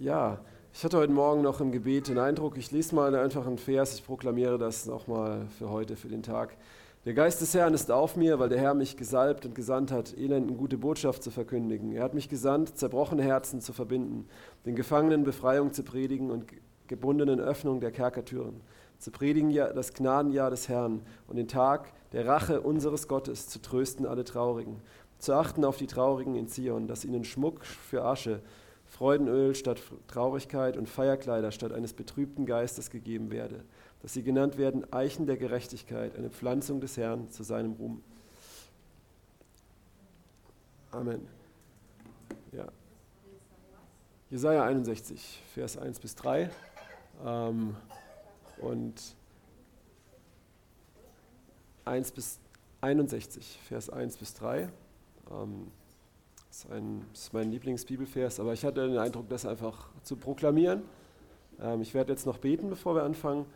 Ja, ich hatte heute Morgen noch im Gebet den Eindruck, ich lese mal einfach einen Vers, ich proklamiere das nochmal für heute, für den Tag. Der Geist des Herrn ist auf mir, weil der Herr mich gesalbt und gesandt hat, Elenden gute Botschaft zu verkündigen. Er hat mich gesandt, zerbrochene Herzen zu verbinden, den Gefangenen Befreiung zu predigen und gebundenen Öffnung der Kerkertüren, zu predigen das Gnadenjahr des Herrn und den Tag der Rache unseres Gottes, zu trösten alle Traurigen, zu achten auf die Traurigen in Zion, dass ihnen Schmuck für Asche, Freudenöl statt Traurigkeit und Feierkleider statt eines betrübten Geistes gegeben werde, dass sie genannt werden Eichen der Gerechtigkeit, eine Pflanzung des Herrn zu seinem Ruhm. Amen. Ja. Jesaja 61, Vers 1 bis 3. Ähm, und 1 bis 61, Vers 1 bis 3. Ähm, das ist, ein, ist mein Lieblingsbibelvers, aber ich hatte den Eindruck, das einfach zu proklamieren. Ähm, ich werde jetzt noch beten, bevor wir anfangen.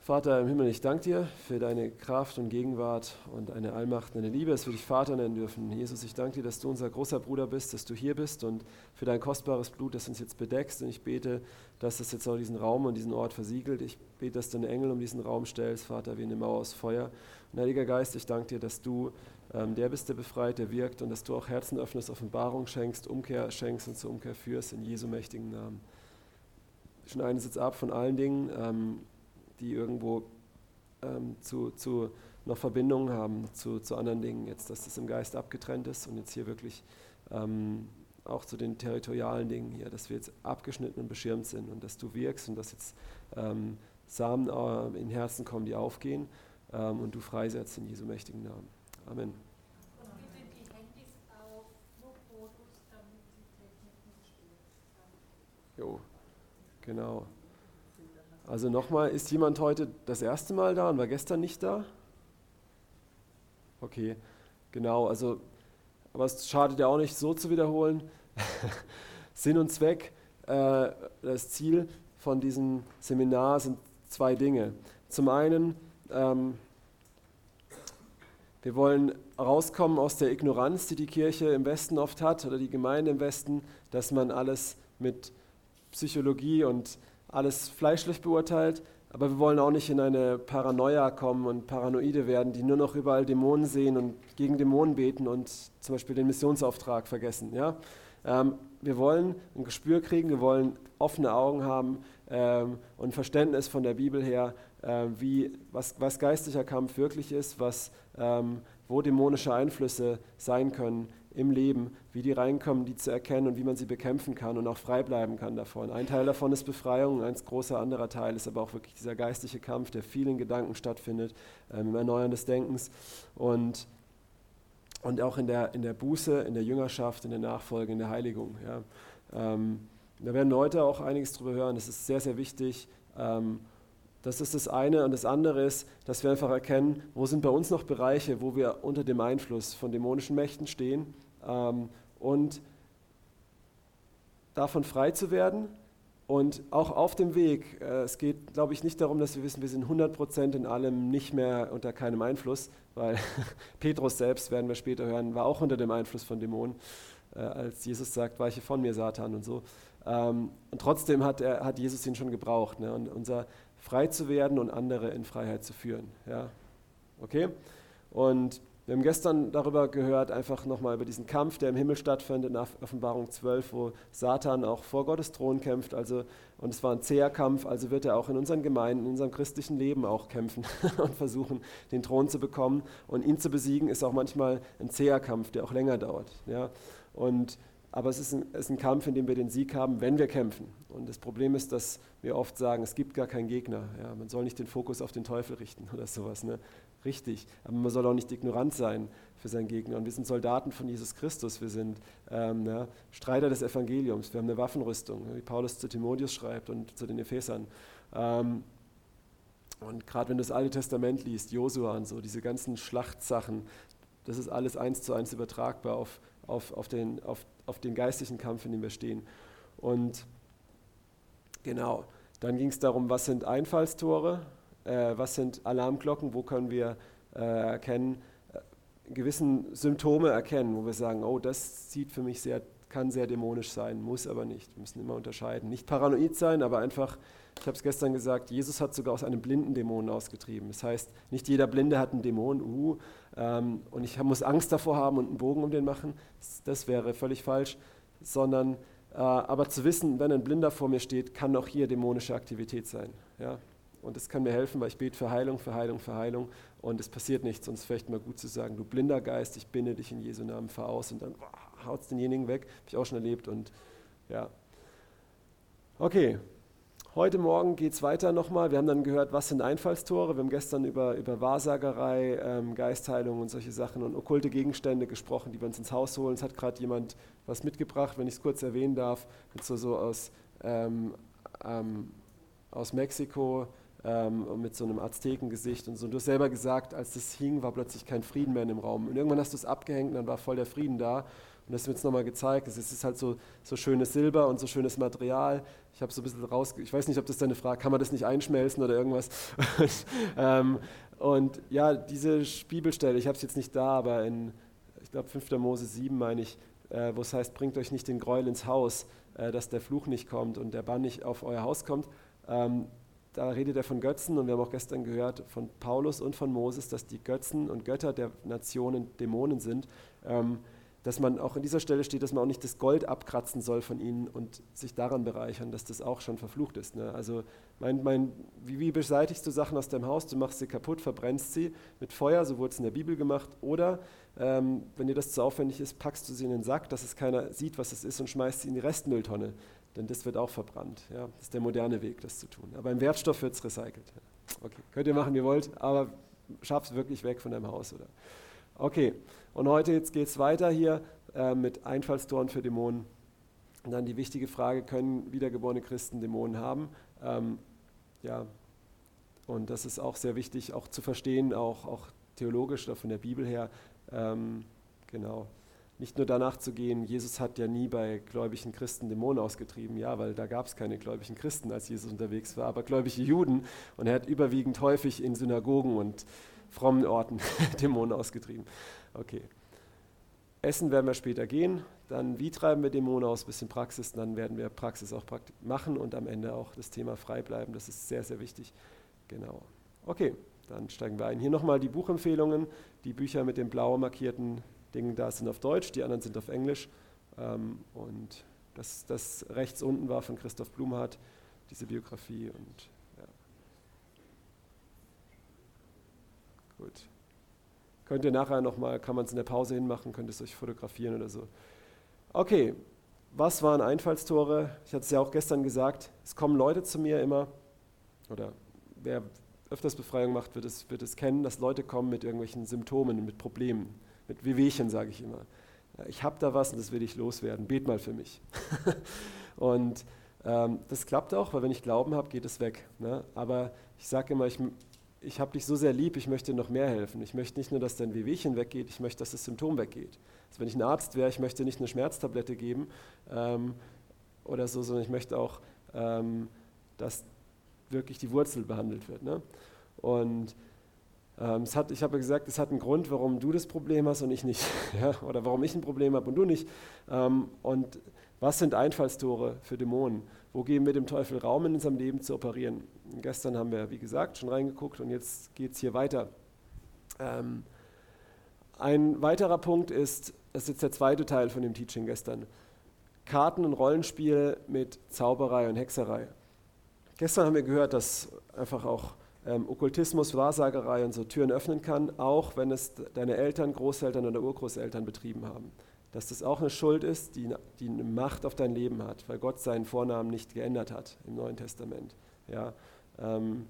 Vater im Himmel, ich danke dir für deine Kraft und Gegenwart und deine Allmacht, deine Liebe, dass wir dich Vater nennen dürfen. Jesus, ich danke dir, dass du unser großer Bruder bist, dass du hier bist und für dein kostbares Blut, das uns jetzt bedeckst. Und ich bete, dass das jetzt auch diesen Raum und diesen Ort versiegelt. Ich bete, dass du einen Engel um diesen Raum stellst, Vater, wie eine Mauer aus Feuer. Und Heiliger Geist, ich danke dir, dass du der bist, der befreit, der wirkt und dass du auch Herzen öffnest, Offenbarung schenkst, Umkehr schenkst und zur Umkehr führst in Jesu mächtigen Namen. Schneiden es jetzt ab von allen Dingen, ähm, die irgendwo ähm, zu, zu noch Verbindungen haben zu, zu anderen Dingen, jetzt, dass das im Geist abgetrennt ist und jetzt hier wirklich ähm, auch zu den territorialen Dingen hier, dass wir jetzt abgeschnitten und beschirmt sind und dass du wirkst und dass jetzt ähm, Samen äh, in Herzen kommen, die aufgehen ähm, und du freisetzt in Jesu mächtigen Namen. Amen. Jo, genau. Also nochmal, ist jemand heute das erste Mal da und war gestern nicht da? Okay, genau. Also, aber es schadet ja auch nicht, so zu wiederholen. Sinn und Zweck, äh, das Ziel von diesem Seminar sind zwei Dinge. Zum einen ähm, wir wollen rauskommen aus der Ignoranz, die die Kirche im Westen oft hat oder die Gemeinde im Westen, dass man alles mit Psychologie und alles fleischlich beurteilt. Aber wir wollen auch nicht in eine Paranoia kommen und Paranoide werden, die nur noch überall Dämonen sehen und gegen Dämonen beten und zum Beispiel den Missionsauftrag vergessen. Ja? Ähm, wir wollen ein Gespür kriegen, wir wollen offene Augen haben ähm, und Verständnis von der Bibel her, äh, wie, was, was geistlicher Kampf wirklich ist, was, ähm, wo dämonische Einflüsse sein können im Leben, wie die reinkommen, die zu erkennen und wie man sie bekämpfen kann und auch frei bleiben kann davon. Ein Teil davon ist Befreiung, ein großer anderer Teil ist aber auch wirklich dieser geistliche Kampf, der vielen Gedanken stattfindet, ähm, im Erneuern des Denkens und, und auch in der, in der Buße, in der Jüngerschaft, in der Nachfolge, in der Heiligung. Ja. Ähm, da werden Leute auch einiges drüber hören, das ist sehr, sehr wichtig. Ähm, das ist das eine. Und das andere ist, dass wir einfach erkennen, wo sind bei uns noch Bereiche, wo wir unter dem Einfluss von dämonischen Mächten stehen ähm, und davon frei zu werden. Und auch auf dem Weg, äh, es geht, glaube ich, nicht darum, dass wir wissen, wir sind 100% in allem nicht mehr unter keinem Einfluss, weil Petrus selbst, werden wir später hören, war auch unter dem Einfluss von Dämonen, äh, als Jesus sagt, weiche von mir, Satan und so. Ähm, und trotzdem hat, er, hat Jesus ihn schon gebraucht. Ne? Und unser, frei zu werden und andere in Freiheit zu führen. Ja? Okay? Und wir haben gestern darüber gehört, einfach nochmal über diesen Kampf, der im Himmel stattfindet, in Offenbarung 12, wo Satan auch vor Gottes Thron kämpft. Also, und es war ein zäher Kampf, also wird er auch in unseren Gemeinden, in unserem christlichen Leben auch kämpfen und versuchen, den Thron zu bekommen. Und ihn zu besiegen, ist auch manchmal ein zäher Kampf, der auch länger dauert. Ja? Und aber es ist, ein, es ist ein Kampf, in dem wir den Sieg haben, wenn wir kämpfen. Und das Problem ist, dass wir oft sagen, es gibt gar keinen Gegner. Ja, man soll nicht den Fokus auf den Teufel richten oder sowas. Ne? Richtig, aber man soll auch nicht ignorant sein für seinen Gegner. Und wir sind Soldaten von Jesus Christus, wir sind ähm, ja, Streiter des Evangeliums, wir haben eine Waffenrüstung, wie Paulus zu Timotheus schreibt und zu den Ephesern. Ähm, und gerade wenn du das Alte Testament liest, Josua und so, diese ganzen Schlachtsachen, das ist alles eins zu eins übertragbar auf, auf, auf, den, auf, auf den geistlichen Kampf, in dem wir stehen. Und genau, dann ging es darum, was sind Einfallstore, äh, was sind Alarmglocken, wo können wir äh, erkennen, äh, gewissen Symptome erkennen, wo wir sagen, oh, das sieht für mich sehr kann sehr dämonisch sein, muss aber nicht. Wir müssen immer unterscheiden. Nicht paranoid sein, aber einfach, ich habe es gestern gesagt, Jesus hat sogar aus einem blinden Dämon ausgetrieben. Das heißt, nicht jeder Blinde hat einen Dämon, uh, ähm, und ich muss Angst davor haben und einen Bogen um den machen. Das, das wäre völlig falsch, sondern äh, aber zu wissen, wenn ein Blinder vor mir steht, kann auch hier dämonische Aktivität sein. Ja? Und das kann mir helfen, weil ich bete für Heilung, für Heilung, für Heilung und es passiert nichts. Und es ist vielleicht mal gut zu sagen, du blinder Geist, ich binde dich in Jesu Namen, fahr aus und dann haut es denjenigen weg. Habe ich auch schon erlebt und ja. Okay, heute Morgen geht es weiter nochmal. Wir haben dann gehört, was sind Einfallstore. Wir haben gestern über, über Wahrsagerei, ähm, Geistheilung und solche Sachen und okkulte Gegenstände gesprochen, die wir uns ins Haus holen. Es hat gerade jemand was mitgebracht, wenn ich es kurz erwähnen darf, so, so aus, ähm, ähm, aus Mexiko ähm, mit so einem Aztekengesicht und so. Und du hast selber gesagt, als das hing, war plötzlich kein Frieden mehr in dem Raum. Und irgendwann hast du es abgehängt und dann war voll der Frieden da. Und das wird jetzt nochmal gezeigt. Es ist halt so, so schönes Silber und so schönes Material. Ich habe so ein bisschen raus, ich weiß nicht, ob das deine Frage, kann man das nicht einschmelzen oder irgendwas? ähm, und ja, diese Bibelstelle, ich habe es jetzt nicht da, aber in, ich glaube, 5. Mose 7 meine ich, äh, wo es heißt, bringt euch nicht den Gräuel ins Haus, äh, dass der Fluch nicht kommt und der Bann nicht auf euer Haus kommt. Ähm, da redet er von Götzen und wir haben auch gestern gehört von Paulus und von Moses, dass die Götzen und Götter der Nationen Dämonen sind. Ähm, dass man auch an dieser Stelle steht, dass man auch nicht das Gold abkratzen soll von ihnen und sich daran bereichern, dass das auch schon verflucht ist. Ne? Also mein, mein, wie, wie, beseitigst du Sachen aus deinem Haus? Du machst sie kaputt, verbrennst sie mit Feuer, so wurde es in der Bibel gemacht. Oder ähm, wenn dir das zu aufwendig ist, packst du sie in den Sack, dass es keiner sieht, was es ist und schmeißt sie in die Restmülltonne denn das wird auch verbrannt. Ja? Das ist der moderne Weg, das zu tun. Aber im Wertstoff wird es recycelt. Okay, könnt ihr machen, wie ihr wollt, aber schafft es wirklich weg von deinem Haus. Oder? Okay, und heute geht es weiter hier äh, mit Einfallstoren für Dämonen. Und dann die wichtige Frage, können wiedergeborene Christen Dämonen haben? Ähm, ja, und das ist auch sehr wichtig, auch zu verstehen, auch, auch theologisch oder von der Bibel her. Ähm, genau nicht nur danach zu gehen, Jesus hat ja nie bei gläubigen Christen Dämonen ausgetrieben, ja, weil da gab es keine gläubigen Christen, als Jesus unterwegs war, aber gläubige Juden und er hat überwiegend häufig in Synagogen und frommen Orten Dämonen ausgetrieben. Okay. Essen werden wir später gehen, dann wie treiben wir Dämonen aus, bisschen Praxis, dann werden wir Praxis auch machen und am Ende auch das Thema frei bleiben, das ist sehr, sehr wichtig. Genau. Okay, dann steigen wir ein. Hier nochmal die Buchempfehlungen, die Bücher mit den blau markierten Dinge da sind auf Deutsch, die anderen sind auf Englisch. Ähm, und das, das rechts unten war von Christoph Blumhardt, diese Biografie. Und, ja. Gut. Könnt ihr nachher nochmal, kann man es in der Pause hinmachen, könnt es euch fotografieren oder so. Okay, was waren Einfallstore? Ich hatte es ja auch gestern gesagt, es kommen Leute zu mir immer, oder wer öfters Befreiung macht, wird es, wird es kennen, dass Leute kommen mit irgendwelchen Symptomen, mit Problemen mit Wehwehchen, sage ich immer. Ich habe da was und das will ich loswerden. Bet mal für mich. und ähm, das klappt auch, weil wenn ich Glauben habe, geht es weg. Ne? Aber ich sage immer, ich, ich habe dich so sehr lieb, ich möchte noch mehr helfen. Ich möchte nicht nur, dass dein Wehwehchen weggeht, ich möchte, dass das Symptom weggeht. Also wenn ich ein Arzt wäre, ich möchte nicht eine Schmerztablette geben ähm, oder so, sondern ich möchte auch, ähm, dass wirklich die Wurzel behandelt wird. Ne? Und ähm, es hat, ich habe gesagt, es hat einen Grund, warum du das Problem hast und ich nicht. Ja? Oder warum ich ein Problem habe und du nicht. Ähm, und was sind Einfallstore für Dämonen? Wo geben wir dem Teufel Raum in unserem Leben zu operieren? Gestern haben wir, wie gesagt, schon reingeguckt und jetzt geht es hier weiter. Ähm, ein weiterer Punkt ist, das ist jetzt der zweite Teil von dem Teaching gestern, Karten- und Rollenspiel mit Zauberei und Hexerei. Gestern haben wir gehört, dass einfach auch ähm, Okkultismus, Wahrsagerei und so Türen öffnen kann, auch wenn es deine Eltern, Großeltern oder Urgroßeltern betrieben haben. Dass das auch eine Schuld ist, die, die eine Macht auf dein Leben hat, weil Gott seinen Vornamen nicht geändert hat im Neuen Testament. Ja, ähm,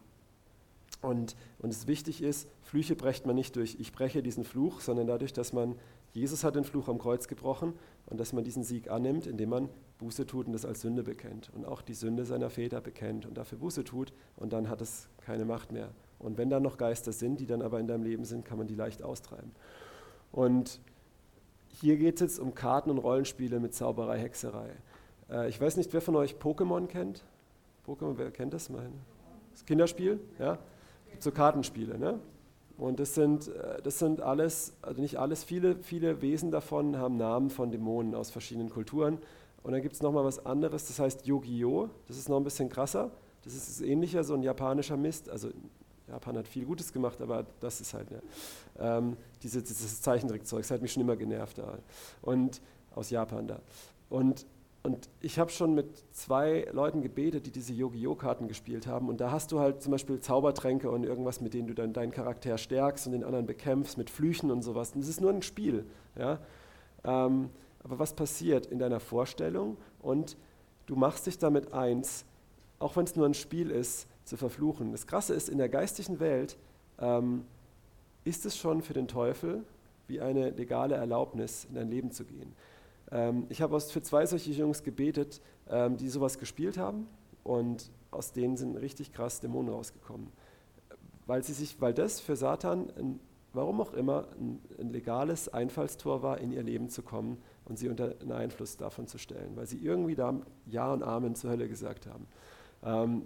und, und es wichtig ist, Flüche brecht man nicht durch, ich breche diesen Fluch, sondern dadurch, dass man, Jesus hat den Fluch am Kreuz gebrochen und dass man diesen Sieg annimmt, indem man Buße tut und das als Sünde bekennt und auch die Sünde seiner Väter bekennt und dafür Buße tut und dann hat es keine Macht mehr. Und wenn da noch Geister sind, die dann aber in deinem Leben sind, kann man die leicht austreiben. Und hier geht es jetzt um Karten und Rollenspiele mit Zauberei, Hexerei. Äh, ich weiß nicht, wer von euch Pokémon kennt. Pokémon, wer kennt das? Mein, das Kinderspiel, ja? So Kartenspiele, ne? Und das sind, äh, das sind alles, also nicht alles, viele, viele Wesen davon haben Namen von Dämonen aus verschiedenen Kulturen. Und dann gibt es nochmal was anderes, das heißt Yu-Gi-Oh! Das ist noch ein bisschen krasser. Das ist ähnlicher, so ein japanischer Mist. Also Japan hat viel Gutes gemacht, aber das ist halt, ja, ähm, diese, dieses Zeichentrickzeug, das hat mich schon immer genervt da. Und aus Japan da. Und, und ich habe schon mit zwei Leuten gebetet, die diese Yu-Gi-Oh!-Karten gespielt haben. Und da hast du halt zum Beispiel Zaubertränke und irgendwas, mit denen du dann deinen Charakter stärkst und den anderen bekämpfst, mit Flüchen und sowas. Und das ist nur ein Spiel. Ja? Ähm, aber was passiert in deiner Vorstellung? Und du machst dich damit eins, auch wenn es nur ein Spiel ist, zu verfluchen. Das Krasse ist, in der geistlichen Welt ähm, ist es schon für den Teufel wie eine legale Erlaubnis, in dein Leben zu gehen. Ähm, ich habe für zwei solche Jungs gebetet, ähm, die sowas gespielt haben und aus denen sind richtig krass Dämonen rausgekommen. Weil, sie sich, weil das für Satan, ein, warum auch immer, ein, ein legales Einfallstor war, in ihr Leben zu kommen und sie unter einen Einfluss davon zu stellen, weil sie irgendwie da Ja und Amen zur Hölle gesagt haben. Ähm,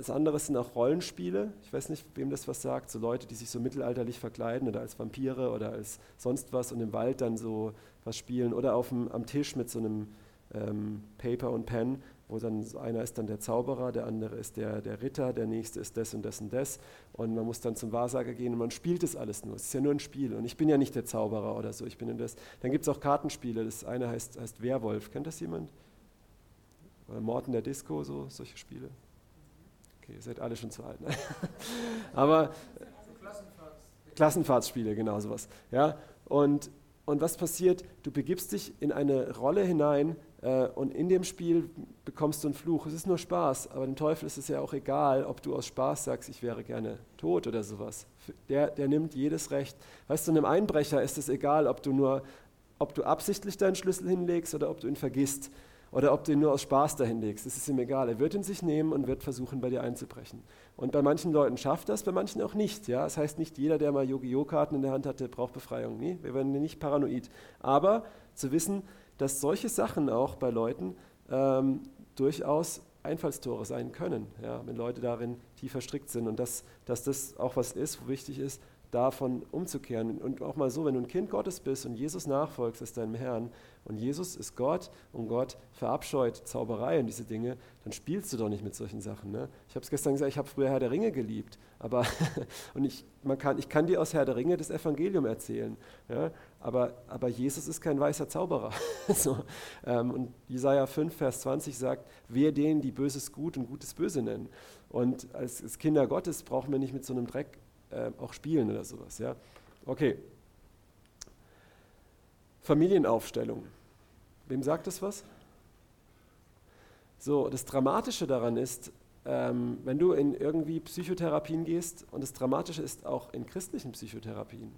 das andere sind auch Rollenspiele. Ich weiß nicht, wem das was sagt. So Leute, die sich so mittelalterlich verkleiden oder als Vampire oder als sonst was und im Wald dann so was spielen. Oder auf dem, am Tisch mit so einem ähm, Paper und Pen, wo dann einer ist dann der Zauberer, der andere ist der, der Ritter, der nächste ist das und das und das. Und man muss dann zum Wahrsager gehen und man spielt das alles nur. Es ist ja nur ein Spiel. Und ich bin ja nicht der Zauberer oder so. Ich bin in das. Dann gibt es auch Kartenspiele. Das eine heißt, heißt Werwolf. Kennt das jemand? Oder Morten der Disco, so solche Spiele. Okay, ihr seid alle schon zu alt. Ne? Aber Klassenfahrtsspiele, genau sowas. Ja? Und, und was passiert? Du begibst dich in eine Rolle hinein äh, und in dem Spiel bekommst du einen Fluch. Es ist nur Spaß, aber dem Teufel ist es ja auch egal, ob du aus Spaß sagst, ich wäre gerne tot oder sowas. Der, der nimmt jedes Recht. Weißt du, einem Einbrecher ist es egal, ob du nur, ob du absichtlich deinen Schlüssel hinlegst oder ob du ihn vergisst oder ob du ihn nur aus Spaß dahin legst. Das ist ihm egal. Er wird ihn sich nehmen und wird versuchen, bei dir einzubrechen. Und bei manchen Leuten schafft das, bei manchen auch nicht. Ja? Das heißt, nicht jeder, der mal Yu-Gi-Oh!-Karten in der Hand hatte, braucht Befreiung. Nee, wir werden nicht paranoid. Aber zu wissen, dass solche Sachen auch bei Leuten ähm, durchaus Einfallstore sein können, ja? wenn Leute darin tief verstrickt sind. Und dass, dass das auch was ist, wo wichtig ist, davon umzukehren. Und auch mal so, wenn du ein Kind Gottes bist und Jesus nachfolgst als deinem Herrn und Jesus ist Gott und Gott verabscheut Zauberei und diese Dinge, dann spielst du doch nicht mit solchen Sachen. Ne? Ich habe es gestern gesagt, ich habe früher Herr der Ringe geliebt, aber und ich, man kann, ich kann dir aus Herr der Ringe das Evangelium erzählen, ja? aber, aber Jesus ist kein weißer Zauberer. so, ähm, und Jesaja 5, Vers 20 sagt, wer denen, die Böses gut und Gutes böse nennen. Und als, als Kinder Gottes brauchen wir nicht mit so einem Dreck äh, auch spielen oder sowas. Ja? Okay. Familienaufstellung. Wem sagt das was? So, das Dramatische daran ist, ähm, wenn du in irgendwie Psychotherapien gehst, und das Dramatische ist auch in christlichen Psychotherapien,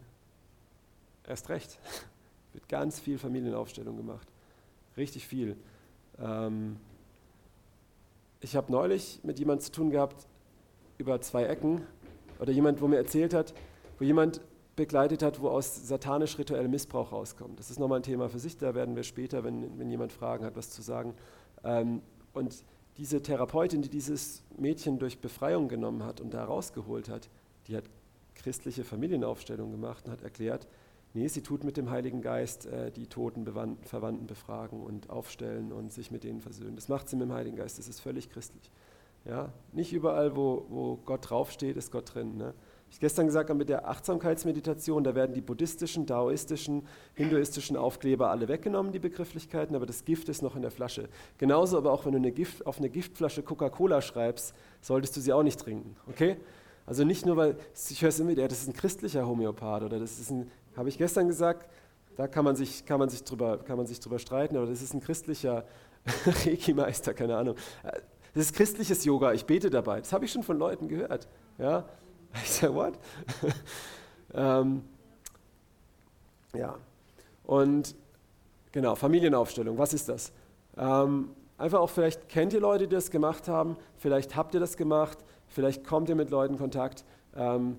erst recht, wird ganz viel Familienaufstellung gemacht. Richtig viel. Ähm, ich habe neulich mit jemandem zu tun gehabt über zwei Ecken, oder jemand, wo mir erzählt hat, wo jemand begleitet hat, wo aus satanisch rituellem Missbrauch rauskommt. Das ist nochmal ein Thema für sich, da werden wir später, wenn, wenn jemand Fragen hat, was zu sagen. Ähm, und diese Therapeutin, die dieses Mädchen durch Befreiung genommen hat und da rausgeholt hat, die hat christliche Familienaufstellung gemacht und hat erklärt, nee, sie tut mit dem Heiligen Geist äh, die toten Verwandten befragen und aufstellen und sich mit denen versöhnen. Das macht sie mit dem Heiligen Geist, das ist völlig christlich. Ja? Nicht überall, wo, wo Gott draufsteht, ist Gott drin. Ne? Ich gestern gesagt habe, mit der Achtsamkeitsmeditation, da werden die buddhistischen, daoistischen, hinduistischen Aufkleber alle weggenommen, die Begrifflichkeiten, aber das Gift ist noch in der Flasche. Genauso aber auch, wenn du eine Gift, auf eine Giftflasche Coca-Cola schreibst, solltest du sie auch nicht trinken. Okay? Also nicht nur, weil ich höre es immer wieder, das ist ein christlicher Homöopath oder das ist ein, habe ich gestern gesagt, da kann man sich, kann man sich, drüber, kann man sich drüber streiten, aber das ist ein christlicher Reiki-Meister, keine Ahnung. Das ist christliches Yoga, ich bete dabei. Das habe ich schon von Leuten gehört. Ja? Ich sage, what? ähm, ja. Und genau, Familienaufstellung, was ist das? Ähm, einfach auch, vielleicht kennt ihr Leute, die das gemacht haben, vielleicht habt ihr das gemacht, vielleicht kommt ihr mit Leuten in Kontakt. Ähm,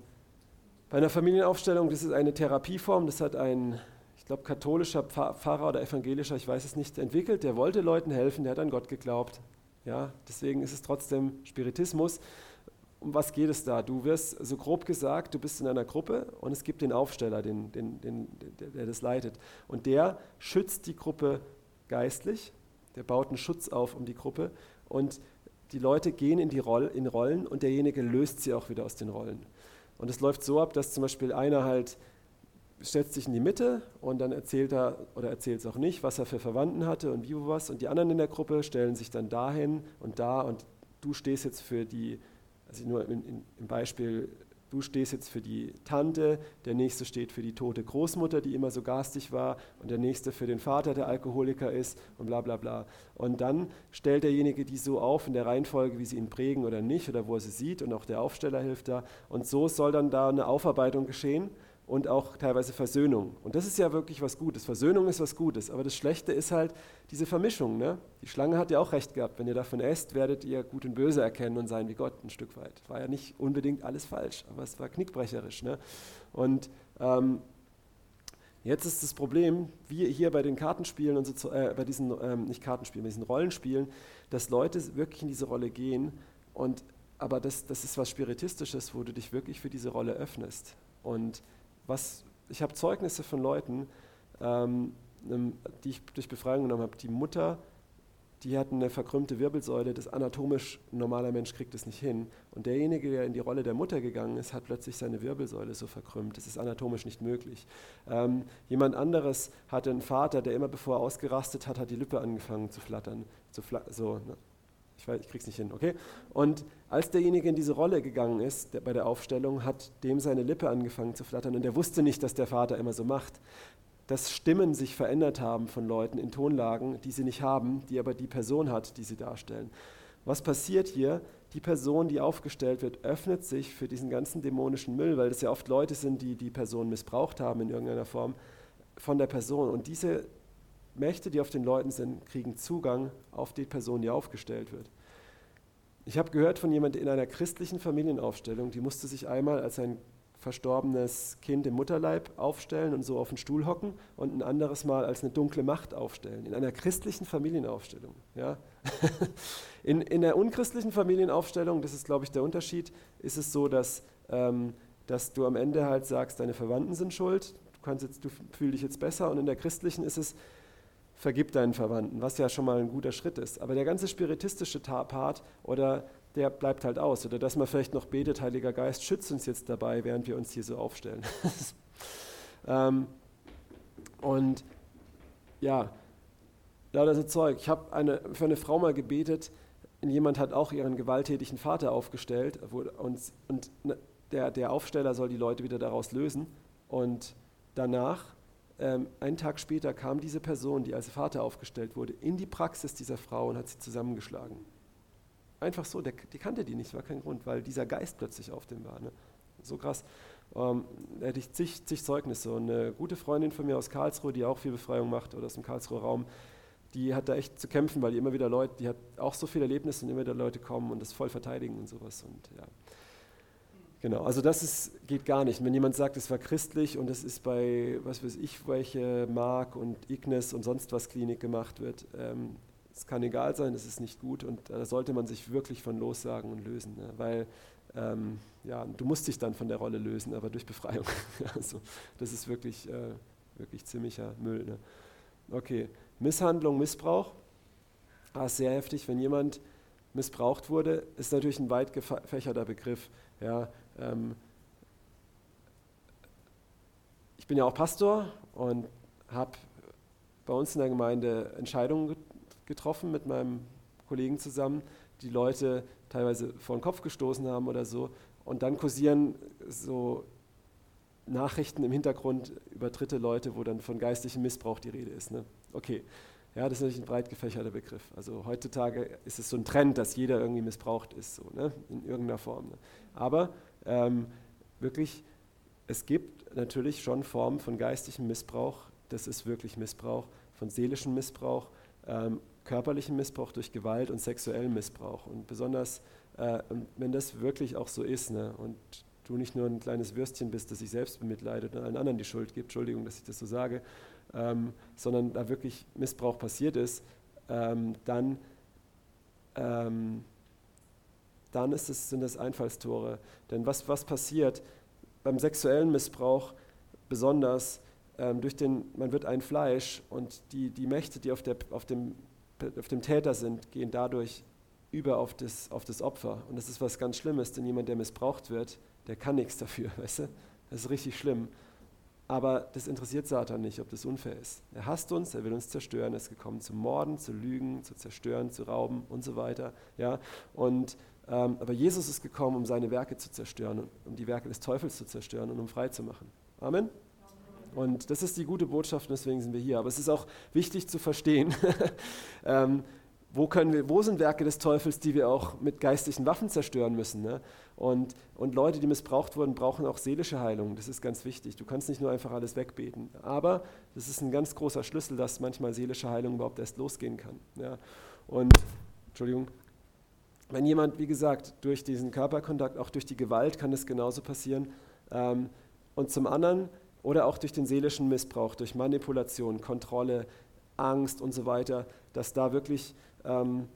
bei einer Familienaufstellung, das ist eine Therapieform, das hat ein, ich glaube, katholischer Pfarrer oder evangelischer, ich weiß es nicht, entwickelt. Der wollte Leuten helfen, der hat an Gott geglaubt, ja, deswegen ist es trotzdem Spiritismus. um was geht es da? Du wirst, so grob gesagt, du bist in einer Gruppe und es gibt den Aufsteller, den, den, den, der, das leitet. Und der schützt die Gruppe geistlich, der baut einen Schutz auf um die Gruppe und die Leute gehen in die Roll, in Rollen und derjenige löst sie auch wieder aus den Rollen. Und es läuft so ab, dass zum Beispiel einer halt stellt sich in die Mitte und dann erzählt er oder erzählt es auch nicht, was er für Verwandten hatte und wie wo was. Und die anderen in der Gruppe stellen sich dann dahin und da und du stehst jetzt für die, also nur in, in, im Beispiel, du stehst jetzt für die Tante, der nächste steht für die tote Großmutter, die immer so garstig war, und der nächste für den Vater, der Alkoholiker ist und bla bla bla. Und dann stellt derjenige die so auf in der Reihenfolge, wie sie ihn prägen oder nicht, oder wo er sie sieht, und auch der Aufsteller hilft da. Und so soll dann da eine Aufarbeitung geschehen und auch teilweise Versöhnung. Und das ist ja wirklich was Gutes. Versöhnung ist was Gutes. Aber das Schlechte ist halt diese Vermischung. Ne? Die Schlange hat ja auch recht gehabt. Wenn ihr davon esst, werdet ihr Gut und Böse erkennen und sein wie Gott ein Stück weit. War ja nicht unbedingt alles falsch, aber es war knickbrecherisch. Ne? Und ähm, jetzt ist das Problem, wie hier bei den Kartenspielen und so, äh, bei diesen, ähm, nicht Kartenspielen, bei diesen Rollenspielen, dass Leute wirklich in diese Rolle gehen. Und, aber das, das ist was Spiritistisches, wo du dich wirklich für diese Rolle öffnest. Und was, ich habe Zeugnisse von Leuten, ähm, die ich durch Befreiung genommen habe. Die Mutter, die hat eine verkrümmte Wirbelsäule, das anatomisch ein normaler Mensch kriegt es nicht hin. Und derjenige, der in die Rolle der Mutter gegangen ist, hat plötzlich seine Wirbelsäule so verkrümmt. Das ist anatomisch nicht möglich. Ähm, jemand anderes hatte einen Vater, der immer bevor er ausgerastet hat, hat die Lippe angefangen zu flattern. Zu fla so, ne? Ich weiß, ich krieg's nicht hin, okay? Und als derjenige in diese Rolle gegangen ist, der, bei der Aufstellung, hat dem seine Lippe angefangen zu flattern und er wusste nicht, dass der Vater immer so macht. Dass Stimmen sich verändert haben von Leuten in Tonlagen, die sie nicht haben, die aber die Person hat, die sie darstellen. Was passiert hier? Die Person, die aufgestellt wird, öffnet sich für diesen ganzen dämonischen Müll, weil das ja oft Leute sind, die die Person missbraucht haben in irgendeiner Form von der Person. Und diese Mächte, die auf den Leuten sind, kriegen Zugang auf die Person, die aufgestellt wird. Ich habe gehört von jemandem in einer christlichen Familienaufstellung, die musste sich einmal als ein verstorbenes Kind im Mutterleib aufstellen und so auf den Stuhl hocken und ein anderes Mal als eine dunkle Macht aufstellen. In einer christlichen Familienaufstellung. Ja? in, in der unchristlichen Familienaufstellung, das ist glaube ich der Unterschied, ist es so, dass, ähm, dass du am Ende halt sagst, deine Verwandten sind schuld, du, kannst jetzt, du fühlst dich jetzt besser und in der christlichen ist es, vergib deinen Verwandten, was ja schon mal ein guter Schritt ist. Aber der ganze spiritistische Part oder der bleibt halt aus. Oder dass man vielleicht noch betet, Heiliger Geist, schützt uns jetzt dabei, während wir uns hier so aufstellen. ähm, und ja, lauter so Zeug. Ich habe eine, für eine Frau mal gebetet, jemand hat auch ihren gewalttätigen Vater aufgestellt und, und ne, der, der Aufsteller soll die Leute wieder daraus lösen. Und danach ähm, einen Tag später kam diese Person, die als Vater aufgestellt wurde, in die Praxis dieser Frau und hat sie zusammengeschlagen. Einfach so, der, die kannte die nicht, war kein Grund, weil dieser Geist plötzlich auf dem war. Ne? So krass. Ähm, da hätte ich zig, zig Zeugnisse. Und eine gute Freundin von mir aus Karlsruhe, die auch viel Befreiung macht oder aus dem Karlsruher Raum, die hat da echt zu kämpfen, weil die immer wieder Leute, die hat auch so viele Erlebnisse und immer wieder Leute kommen und das voll verteidigen und sowas. Und ja. Genau, also das ist, geht gar nicht. Wenn jemand sagt, es war christlich und es ist bei, was weiß ich, welche Mark und Ignis und sonst was Klinik gemacht wird, ähm, es kann egal sein, es ist nicht gut und da sollte man sich wirklich von lossagen und lösen, ne? weil ähm, ja, du musst dich dann von der Rolle lösen, aber durch Befreiung. also, das ist wirklich, äh, wirklich ziemlicher Müll. Ne? Okay, Misshandlung, Missbrauch, ah, sehr heftig. Wenn jemand missbraucht wurde, ist natürlich ein weit gefächerter Begriff. Ja, ähm, ich bin ja auch Pastor und habe bei uns in der Gemeinde Entscheidungen getroffen mit meinem Kollegen zusammen, die Leute teilweise vor den Kopf gestoßen haben oder so. Und dann kursieren so Nachrichten im Hintergrund über dritte Leute, wo dann von geistlichem Missbrauch die Rede ist. Ne? Okay, ja, das ist natürlich ein breit gefächerter Begriff. Also heutzutage ist es so ein Trend, dass jeder irgendwie missbraucht ist, so, ne? in irgendeiner Form. Ne? Aber ähm, wirklich, es gibt natürlich schon Formen von geistigem Missbrauch, das ist wirklich Missbrauch, von seelischem Missbrauch, ähm, körperlichem Missbrauch durch Gewalt und sexuellem Missbrauch. Und besonders, äh, wenn das wirklich auch so ist ne, und du nicht nur ein kleines Würstchen bist, das sich selbst bemitleidet und allen anderen die Schuld gibt, Entschuldigung, dass ich das so sage, ähm, sondern da wirklich Missbrauch passiert ist, ähm, dann ähm, dann ist es, sind es Einfallstore. Denn was, was passiert beim sexuellen Missbrauch besonders? Ähm, durch den, man wird ein Fleisch und die, die Mächte, die auf, der, auf, dem, auf dem Täter sind, gehen dadurch über auf das, auf das Opfer. Und das ist was ganz Schlimmes, denn jemand, der missbraucht wird, der kann nichts dafür, weißt du? Das ist richtig schlimm. Aber das interessiert Satan nicht, ob das unfair ist. Er hasst uns, er will uns zerstören. Er ist gekommen zu morden, zu lügen, zu zerstören, zu rauben und so weiter. Ja? Und, aber Jesus ist gekommen, um seine Werke zu zerstören, um die Werke des Teufels zu zerstören und um frei zu machen. Amen. Und das ist die gute Botschaft, deswegen sind wir hier. Aber es ist auch wichtig zu verstehen, ähm, wo, können wir, wo sind Werke des Teufels, die wir auch mit geistlichen Waffen zerstören müssen. Ne? Und, und Leute, die missbraucht wurden, brauchen auch seelische Heilung. Das ist ganz wichtig. Du kannst nicht nur einfach alles wegbeten. Aber das ist ein ganz großer Schlüssel, dass manchmal seelische Heilung überhaupt erst losgehen kann. Ja? Und, Entschuldigung, wenn jemand, wie gesagt, durch diesen Körperkontakt, auch durch die Gewalt kann es genauso passieren. Ähm, und zum anderen, oder auch durch den seelischen Missbrauch, durch Manipulation, Kontrolle, Angst und so weiter, dass da wirklich, ähm,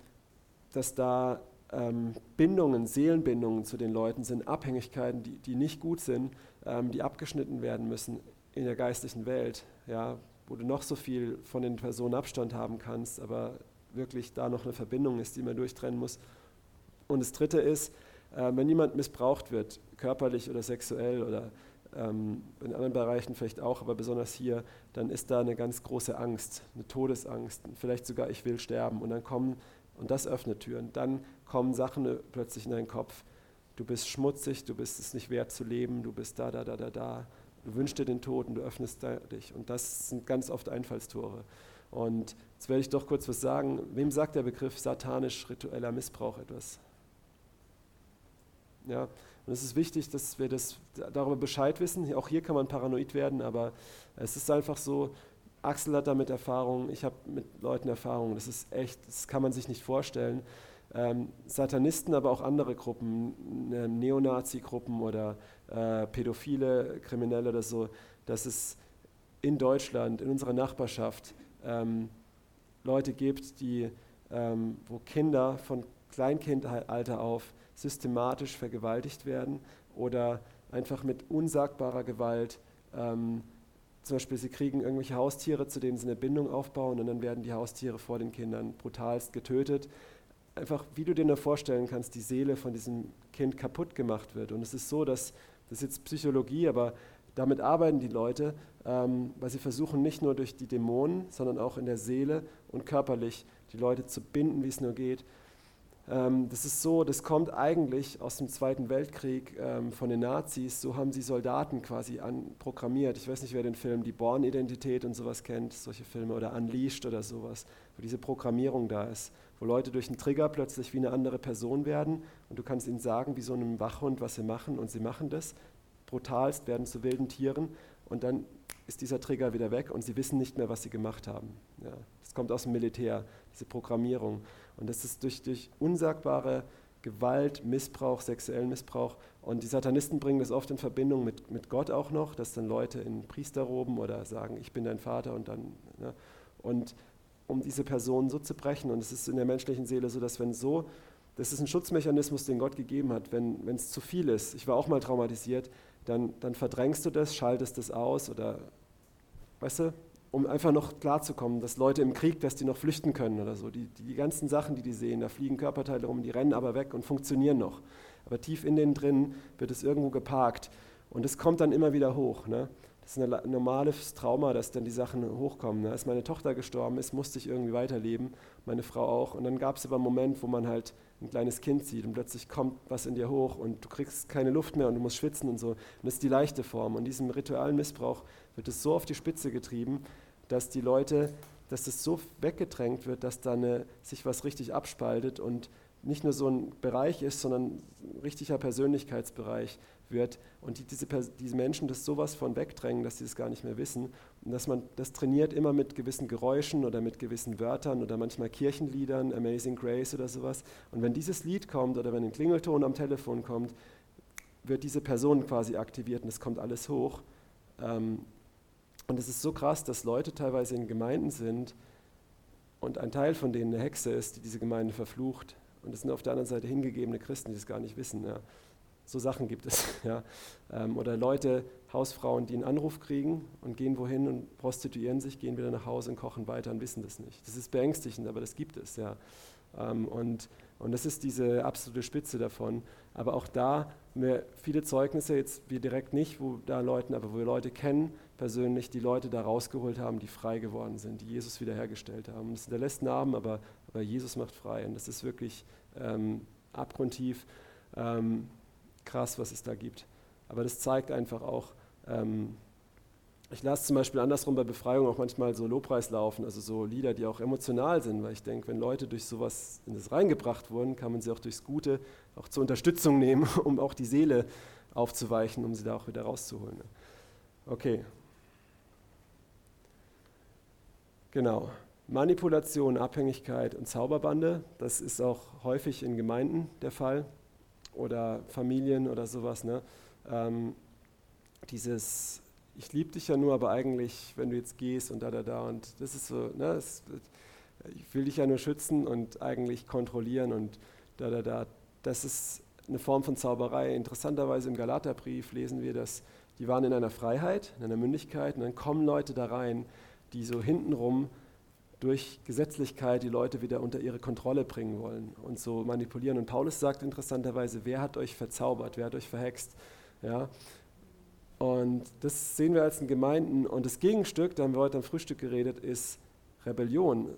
dass da ähm, Bindungen, Seelenbindungen zu den Leuten sind, Abhängigkeiten, die, die nicht gut sind, ähm, die abgeschnitten werden müssen in der geistlichen Welt, ja, wo du noch so viel von den Personen Abstand haben kannst, aber wirklich da noch eine Verbindung ist, die man durchtrennen muss. Und das Dritte ist, äh, wenn jemand missbraucht wird, körperlich oder sexuell oder ähm, in anderen Bereichen vielleicht auch, aber besonders hier, dann ist da eine ganz große Angst, eine Todesangst, vielleicht sogar ich will sterben. Und dann kommen, und das öffnet Türen, dann kommen Sachen plötzlich in deinen Kopf. Du bist schmutzig, du bist es nicht wert zu leben, du bist da, da, da, da, da. Du wünschst dir den Tod und du öffnest dich. Und das sind ganz oft Einfallstore. Und jetzt werde ich doch kurz was sagen. Wem sagt der Begriff satanisch-ritueller Missbrauch etwas? Ja, und es ist wichtig, dass wir das, darüber Bescheid wissen. Auch hier kann man paranoid werden, aber es ist einfach so, Axel hat damit Erfahrung, ich habe mit Leuten Erfahrung. Das ist echt, das kann man sich nicht vorstellen. Ähm, Satanisten, aber auch andere Gruppen, äh, Neonazi-Gruppen oder äh, pädophile Kriminelle oder so, dass es in Deutschland, in unserer Nachbarschaft ähm, Leute gibt, die, ähm, wo Kinder von Kleinkindalter auf systematisch vergewaltigt werden oder einfach mit unsagbarer Gewalt. Ähm, zum Beispiel, sie kriegen irgendwelche Haustiere, zu denen sie eine Bindung aufbauen und dann werden die Haustiere vor den Kindern brutalst getötet. Einfach, wie du dir nur vorstellen kannst, die Seele von diesem Kind kaputt gemacht wird. Und es ist so, dass, das ist jetzt Psychologie, aber damit arbeiten die Leute, ähm, weil sie versuchen nicht nur durch die Dämonen, sondern auch in der Seele und körperlich die Leute zu binden, wie es nur geht. Ähm, das ist so, das kommt eigentlich aus dem Zweiten Weltkrieg ähm, von den Nazis. So haben sie Soldaten quasi programmiert. Ich weiß nicht, wer den Film Die Born-Identität und sowas kennt, solche Filme oder Unleashed oder sowas, wo diese Programmierung da ist, wo Leute durch einen Trigger plötzlich wie eine andere Person werden und du kannst ihnen sagen, wie so einem Wachhund, was sie machen und sie machen das. Brutalst werden zu wilden Tieren und dann ist dieser Trigger wieder weg und sie wissen nicht mehr, was sie gemacht haben. Ja, das kommt aus dem Militär, diese Programmierung. Und das ist durch, durch unsagbare Gewalt, Missbrauch, sexuellen Missbrauch. Und die Satanisten bringen das oft in Verbindung mit, mit Gott auch noch, dass dann Leute in Priesterroben oder sagen, ich bin dein Vater und dann. Ne? Und um diese Person so zu brechen, und es ist in der menschlichen Seele so, dass wenn so, das ist ein Schutzmechanismus, den Gott gegeben hat, wenn es zu viel ist, ich war auch mal traumatisiert, dann, dann verdrängst du das, schaltest das aus oder, weißt du, um einfach noch klarzukommen, dass Leute im Krieg, dass die noch flüchten können oder so. Die, die ganzen Sachen, die die sehen, da fliegen Körperteile rum, die rennen aber weg und funktionieren noch. Aber tief in denen drin wird es irgendwo geparkt und es kommt dann immer wieder hoch. Ne? Das ist ein normales Trauma, dass dann die Sachen hochkommen. Ne? Als meine Tochter gestorben ist, musste ich irgendwie weiterleben, meine Frau auch. Und dann gab es aber einen Moment, wo man halt ein kleines Kind sieht und plötzlich kommt was in dir hoch und du kriegst keine Luft mehr und du musst schwitzen und so. Und das ist die leichte Form. Und diesem ritualen Missbrauch wird es so auf die Spitze getrieben, dass die Leute, dass es so weggedrängt wird, dass da eine, sich was richtig abspaltet und nicht nur so ein Bereich ist, sondern ein richtiger Persönlichkeitsbereich wird und die, diese, diese Menschen das sowas von wegdrängen, dass sie das gar nicht mehr wissen und dass man das trainiert immer mit gewissen Geräuschen oder mit gewissen Wörtern oder manchmal Kirchenliedern, Amazing Grace oder sowas und wenn dieses Lied kommt oder wenn ein Klingelton am Telefon kommt, wird diese Person quasi aktiviert und es kommt alles hoch ähm, und es ist so krass, dass Leute teilweise in Gemeinden sind und ein Teil von denen eine Hexe ist, die diese Gemeinde verflucht Und das sind auf der anderen Seite hingegebene Christen, die das gar nicht wissen. Ja. So Sachen gibt es. Ja. Ähm, oder Leute, Hausfrauen, die einen Anruf kriegen und gehen wohin und prostituieren sich, gehen wieder nach Hause und kochen weiter und wissen das nicht. Das ist beängstigend, aber das gibt es. Ja. Ähm, und, und das ist diese absolute Spitze davon. Aber auch da wir viele Zeugnisse, jetzt wir direkt nicht, wo da Leute, aber wo wir Leute kennen, persönlich, die Leute da rausgeholt haben, die frei geworden sind, die Jesus wiederhergestellt haben. Das hinterlässt Narben, aber, aber Jesus macht frei. Und das ist wirklich ähm, abgrundtief ähm, krass, was es da gibt. Aber das zeigt einfach auch, ähm, ich lasse zum Beispiel andersrum bei Befreiung auch manchmal so Lobpreis laufen, also so Lieder, die auch emotional sind, weil ich denke, wenn Leute durch sowas in das reingebracht wurden, kann man sie auch durchs Gute auch zur Unterstützung nehmen, um auch die Seele aufzuweichen, um sie da auch wieder rauszuholen. Okay. Genau. Manipulation, Abhängigkeit und Zauberbande, das ist auch häufig in Gemeinden der Fall oder Familien oder sowas. Ne? Ähm, dieses ich liebe dich ja nur, aber eigentlich, wenn du jetzt gehst und da, da, da und das ist so, ne, das, ich will dich ja nur schützen und eigentlich kontrollieren und da, da, da. Das ist eine Form von Zauberei. Interessanterweise im Galaterbrief lesen wir, dass die waren in einer Freiheit, in einer Mündigkeit und dann kommen Leute da rein, die so hintenrum durch Gesetzlichkeit die Leute wieder unter ihre Kontrolle bringen wollen und so manipulieren. Und Paulus sagt interessanterweise, wer hat euch verzaubert, wer hat euch verhext? Ja? Und das sehen wir als in Gemeinden. Und das Gegenstück, da haben wir heute am Frühstück geredet, ist Rebellion.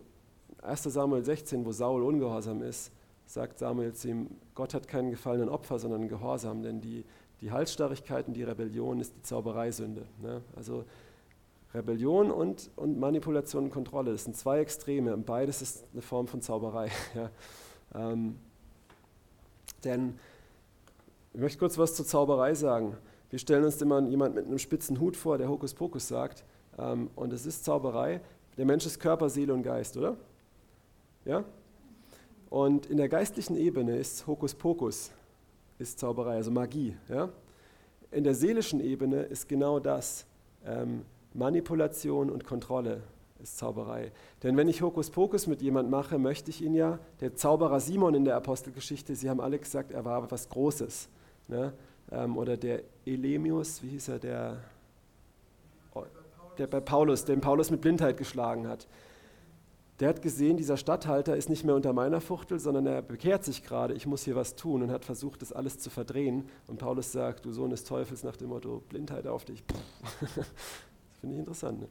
1 Samuel 16, wo Saul ungehorsam ist, sagt Samuel zu ihm, Gott hat keinen gefallenen Opfer, sondern Gehorsam, denn die, die Halsstarrigkeit und die Rebellion ist die Zaubereisünde. Ne? Also Rebellion und, und Manipulation und Kontrolle, das sind zwei Extreme und beides ist eine Form von Zauberei. Ja? Ähm, denn ich möchte kurz was zur Zauberei sagen. Wir stellen uns immer jemand mit einem spitzen Hut vor, der Hokuspokus sagt. Ähm, und es ist Zauberei. Der Mensch ist Körper, Seele und Geist, oder? Ja? Und in der geistlichen Ebene ist Hokuspokus, ist Zauberei, also Magie. Ja? In der seelischen Ebene ist genau das. Ähm, Manipulation und Kontrolle ist Zauberei. Denn wenn ich Hokuspokus mit jemandem mache, möchte ich ihn ja, der Zauberer Simon in der Apostelgeschichte, sie haben alle gesagt, er war was Großes. Ne? ähm, oder der Elemius, wie hieß er, der, der bei Paulus, den Paulus mit Blindheit geschlagen hat. Der hat gesehen, dieser Statthalter ist nicht mehr unter meiner Fuchtel, sondern er bekehrt sich gerade, ich muss hier was tun und hat versucht, das alles zu verdrehen. Und Paulus sagt, du Sohn des Teufels, nach dem Motto, Blindheit auf dich. finde ich interessant. Ne?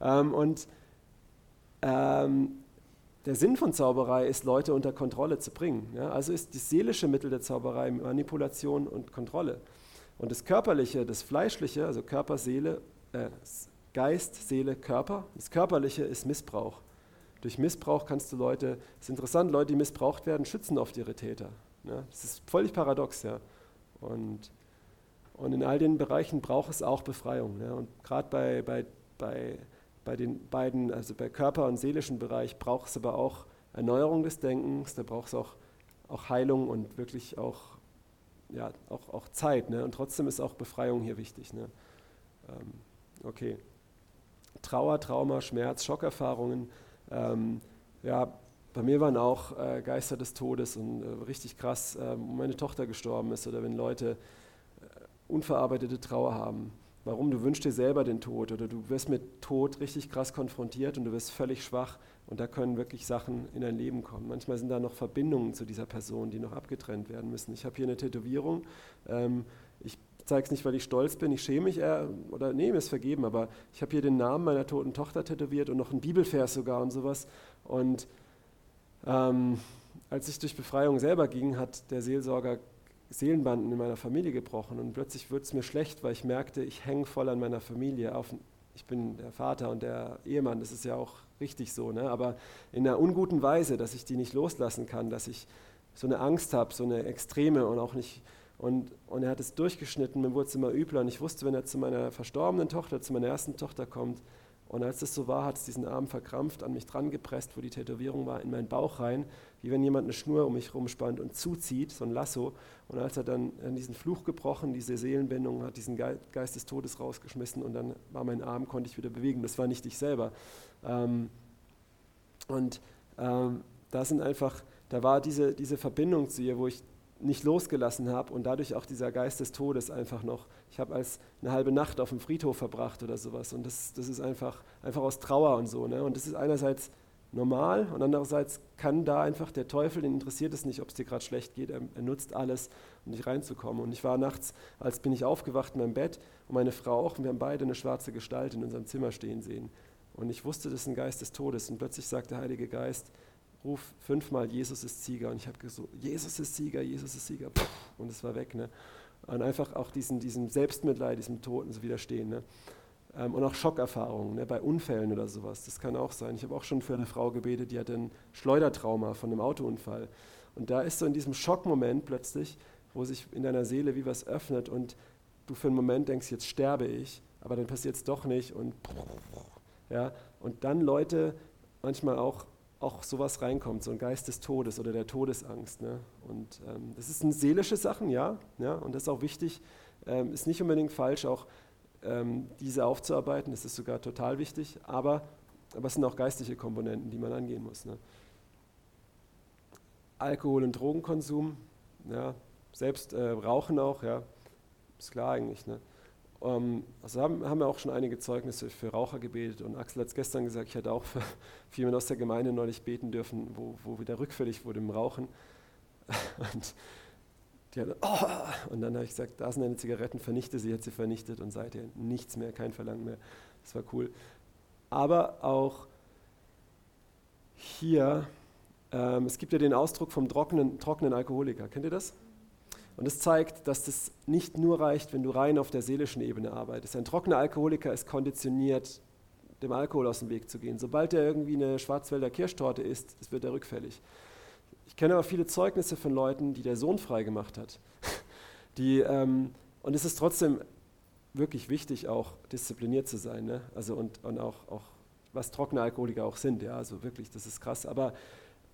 Ähm, und ähm, der Sinn von Zauberei ist, Leute unter Kontrolle zu bringen. Ja? Also ist das seelische Mittel der Zauberei Manipulation und Kontrolle. Und das Körperliche, das Fleischliche, also Körper, Seele, äh, Geist, Seele, Körper, das Körperliche ist Missbrauch. Durch Missbrauch kannst du Leute, es ist interessant, Leute, die missbraucht werden, schützen oft ihre Täter. Ja? Das ist völlig paradox. Ja? Und, und in all den Bereichen braucht es auch Befreiung. Ja? Und gerade bei, bei, bei bei den beiden, also bei Körper- und seelischen Bereich, braucht es aber auch Erneuerung des Denkens, da braucht es auch, auch Heilung und wirklich auch, ja, auch, auch Zeit. Ne? Und trotzdem ist auch Befreiung hier wichtig. Ne? Ähm, okay. Trauer, Trauma, Schmerz, Schockerfahrungen. Ähm, ja, bei mir waren auch äh, Geister des Todes und äh, richtig krass, äh, wo meine Tochter gestorben ist oder wenn Leute unverarbeitete Trauer haben. Warum? Du wünschst dir selber den Tod oder du wirst mit Tod richtig krass konfrontiert und du wirst völlig schwach und da können wirklich Sachen in dein Leben kommen. Manchmal sind da noch Verbindungen zu dieser Person, die noch abgetrennt werden müssen. Ich habe hier eine Tätowierung. Ähm, ich zeige es nicht, weil ich stolz bin, ich schäme mich eher, oder nee, mir ist vergeben, aber ich habe hier den Namen meiner toten Tochter tätowiert und noch einen Bibelvers sogar und sowas. Und ähm, als ich durch Befreiung selber ging, hat der Seelsorger Seelenbanden in meiner Familie gebrochen und plötzlich wird es mir schlecht, weil ich merkte, ich hänge voll an meiner Familie. Auf, ich bin der Vater und der Ehemann, das ist ja auch richtig so, ne? aber in einer unguten Weise, dass ich die nicht loslassen kann, dass ich so eine Angst habe, so eine extreme und auch nicht. Und, und er hat es durchgeschnitten, mir wurde es immer übler und ich wusste, wenn er zu meiner verstorbenen Tochter, zu meiner ersten Tochter kommt, und als das so war, hat es diesen Arm verkrampft, an mich dran gepresst, wo die Tätowierung war, in meinen Bauch rein, wie wenn jemand eine Schnur um mich rumspannt und zuzieht, so ein Lasso. Und als er dann diesen Fluch gebrochen, diese Seelenbindung, hat diesen Geist des Todes rausgeschmissen und dann war mein Arm, konnte ich wieder bewegen. Das war nicht ich selber. Ähm, und ähm, da sind einfach da war diese, diese Verbindung zu ihr, wo ich nicht losgelassen habe und dadurch auch dieser Geist des Todes einfach noch. Ich habe als eine halbe Nacht auf dem Friedhof verbracht oder sowas und das, das ist einfach, einfach aus Trauer und so. Ne? Und das ist einerseits normal und andererseits kann da einfach der Teufel, den interessiert es nicht, ob es dir gerade schlecht geht, er, er, nutzt alles, um nicht reinzukommen. Und ich war nachts, als bin ich aufgewacht in meinem Bett und meine Frau auch und wir haben beide eine schwarze Gestalt in unserem Zimmer stehen sehen. Und ich wusste, das ist ein Geist des Todes und plötzlich sagt der Heilige Geist, ruf fünfmal, Jesus ist Sieger. Und ich habe gesagt, Jesus ist Sieger, Jesus ist Sieger. Und es war weg. Ne? Und einfach auch diesen, diesem Selbstmitleid, diesem Toten zu widerstehen. Ne? Ähm, und auch Schockerfahrungen ne? bei Unfällen oder sowas. Das kann auch sein. Ich habe auch schon für eine Frau gebetet, die hatte ein Schleudertrauma von einem Autounfall. Und da ist so in diesem Schockmoment plötzlich, wo sich in deiner Seele wie was öffnet und du für einen Moment denkst, jetzt sterbe ich, aber dann passiert es doch nicht und ja, und dann Leute manchmal auch auch sowas reinkommt, so ein Geist des Todes oder der Todesangst. Ne? Und ähm, das sind seelische Sachen, ja, ja, und das ist auch wichtig, ähm, ist nicht unbedingt falsch, auch ähm, diese aufzuarbeiten, das ist sogar total wichtig, aber, aber es sind auch geistliche Komponenten, die man angehen muss. Ne? Alkohol- und Drogenkonsum, ja, selbst äh, Rauchen auch, ja, ist klar eigentlich. Ne? Um, ähm, also haben, haben wir auch schon einige Zeugnisse für Raucher gebetet und Axel hat es gestern gesagt, ich hätte auch für, für jemanden aus der Gemeinde neulich beten dürfen, wo, wo wieder rückfällig wurde im Rauchen. Und, die hat, oh, und dann habe ich gesagt, da sind deine Zigaretten, vernichte sie, hat sie vernichtet und seither nichts mehr, kein Verlangen mehr. Das war cool. Aber auch hier, ähm, es gibt ja den Ausdruck vom trockenen, trockenen Alkoholiker. Kennt ihr das? Und es zeigt, dass das nicht nur reicht, wenn du rein auf der seelischen Ebene arbeitest. Ein trockener Alkoholiker ist konditioniert, dem Alkohol aus dem Weg zu gehen. Sobald er irgendwie eine Schwarzwälder Kirschtorte isst, das wird er rückfällig. Ich kenne aber viele Zeugnisse von Leuten, die der Sohn freigemacht hat. Die, ähm, und es ist trotzdem wirklich wichtig, auch diszipliniert zu sein. Ne? Also und, und auch, auch, was trockene Alkoholiker auch sind. Ja? Also wirklich, das ist krass. Aber,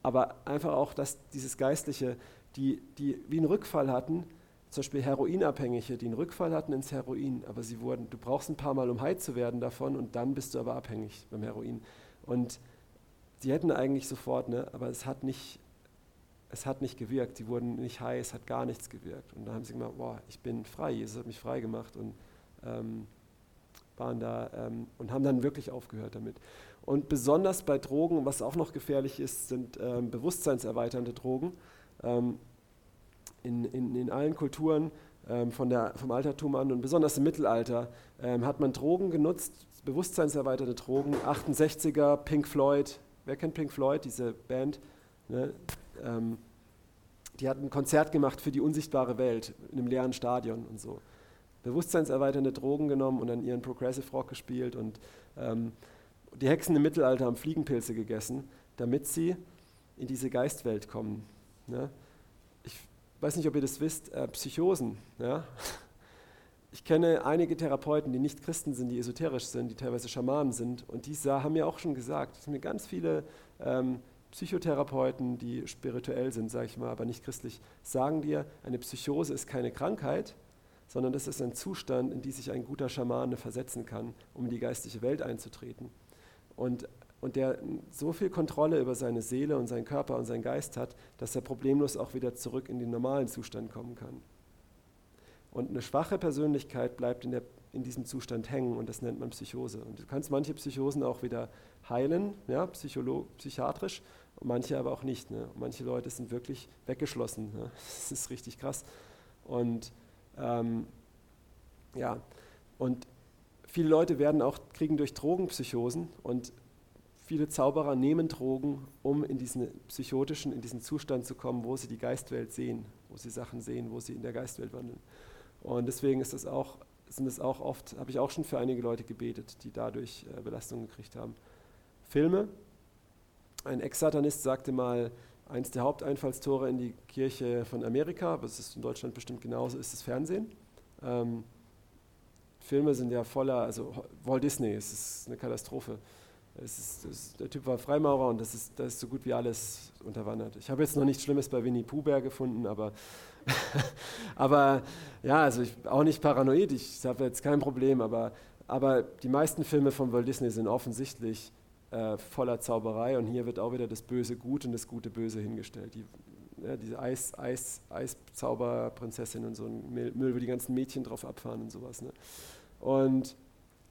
aber einfach auch, dass dieses Geistliche, die, die wie einen Rückfall hatten, zum Beispiel Heroinabhängige, die einen Rückfall hatten ins Heroin, aber sie wurden, du brauchst ein paar Mal, um heil zu werden davon und dann bist du aber abhängig beim Heroin. Und sie hätten eigentlich sofort, ne, aber es hat nicht, es hat nicht gewirkt, sie wurden nicht high, es hat gar nichts gewirkt. Und da haben sie gesagt, boah, ich bin frei, Jesus hat mich frei gemacht und ähm, waren da ähm, und haben dann wirklich aufgehört damit. Und besonders bei Drogen, was auch noch gefährlich ist, sind ähm, bewusstseinserweiternde Drogen. Ähm, in, in, in allen Kulturen ähm, von der, vom Altertum an und besonders im Mittelalter ähm, hat man Drogen genutzt, bewusstseinserweiterte Drogen, 68er, Pink Floyd, wer kennt Pink Floyd, diese Band? Ne? Ähm, die hat ein Konzert gemacht für die unsichtbare Welt in einem leeren Stadion und so. Bewusstseinserweiternde Drogen genommen und dann ihren Progressive Rock gespielt und ähm, die Hexen im Mittelalter haben Fliegenpilze gegessen, damit sie in diese Geistwelt kommen. Ne? Ich weiß nicht, ob ihr das wisst, äh, Psychosen. Ja? Ich kenne einige Therapeuten, die nicht Christen sind, die esoterisch sind, die teilweise Schamanen sind. Und die haben mir auch schon gesagt, es sind mir ganz viele ähm, Psychotherapeuten, die spirituell sind, sage ich mal, aber nicht christlich, sagen dir, eine Psychose ist keine Krankheit, sondern das ist ein Zustand, in die sich ein guter Schamane versetzen kann, um in die geistliche Welt einzutreten. Und und der so viel Kontrolle über seine Seele und seinen Körper und seinen Geist hat, dass er problemlos auch wieder zurück in den normalen Zustand kommen kann. Und eine schwache Persönlichkeit bleibt in, der, in diesem Zustand hängen und das nennt man Psychose. Und du kannst manche Psychosen auch wieder heilen, ja, psychiatrisch, und manche aber auch nicht. Ne? Manche Leute sind wirklich weggeschlossen. Ne? Das ist richtig krass. Und ähm, ja, und viele Leute werden auch, kriegen durch Drogen Psychosen und Viele Zauberer nehmen Drogen, um in diesen psychotischen, in diesen Zustand zu kommen, wo sie die Geistwelt sehen, wo sie Sachen sehen, wo sie in der Geistwelt wandeln. Und deswegen ist das auch, sind es auch oft, habe ich auch schon für einige Leute gebetet, die dadurch äh, Belastungen gekriegt haben. Filme. Ein Ex-Satanist sagte mal, eins der Haupteinfallstore in die Kirche von Amerika, aber es ist in Deutschland bestimmt genauso, ist das Fernsehen. Ähm, Filme sind ja voller, also Walt Disney, es ist eine Katastrophe. Ist, ist, der Typ war Freimaurer und das ist, das ist so gut wie alles unterwandert. Ich habe jetzt noch nichts Schlimmes bei Winnie Pooh gefunden, aber, aber ja, also ich auch nicht paranoid, ich habe jetzt kein Problem, aber, aber die meisten Filme von Walt Disney sind offensichtlich, äh, voller Zauberei und hier wird auch wieder das Böse gut und das Gute böse hingestellt. Die, ja, diese Eis, Eis, Eiszauberprinzessin und so ein Müll, wo die ganzen Mädchen drauf abfahren und sowas. Ne? Und,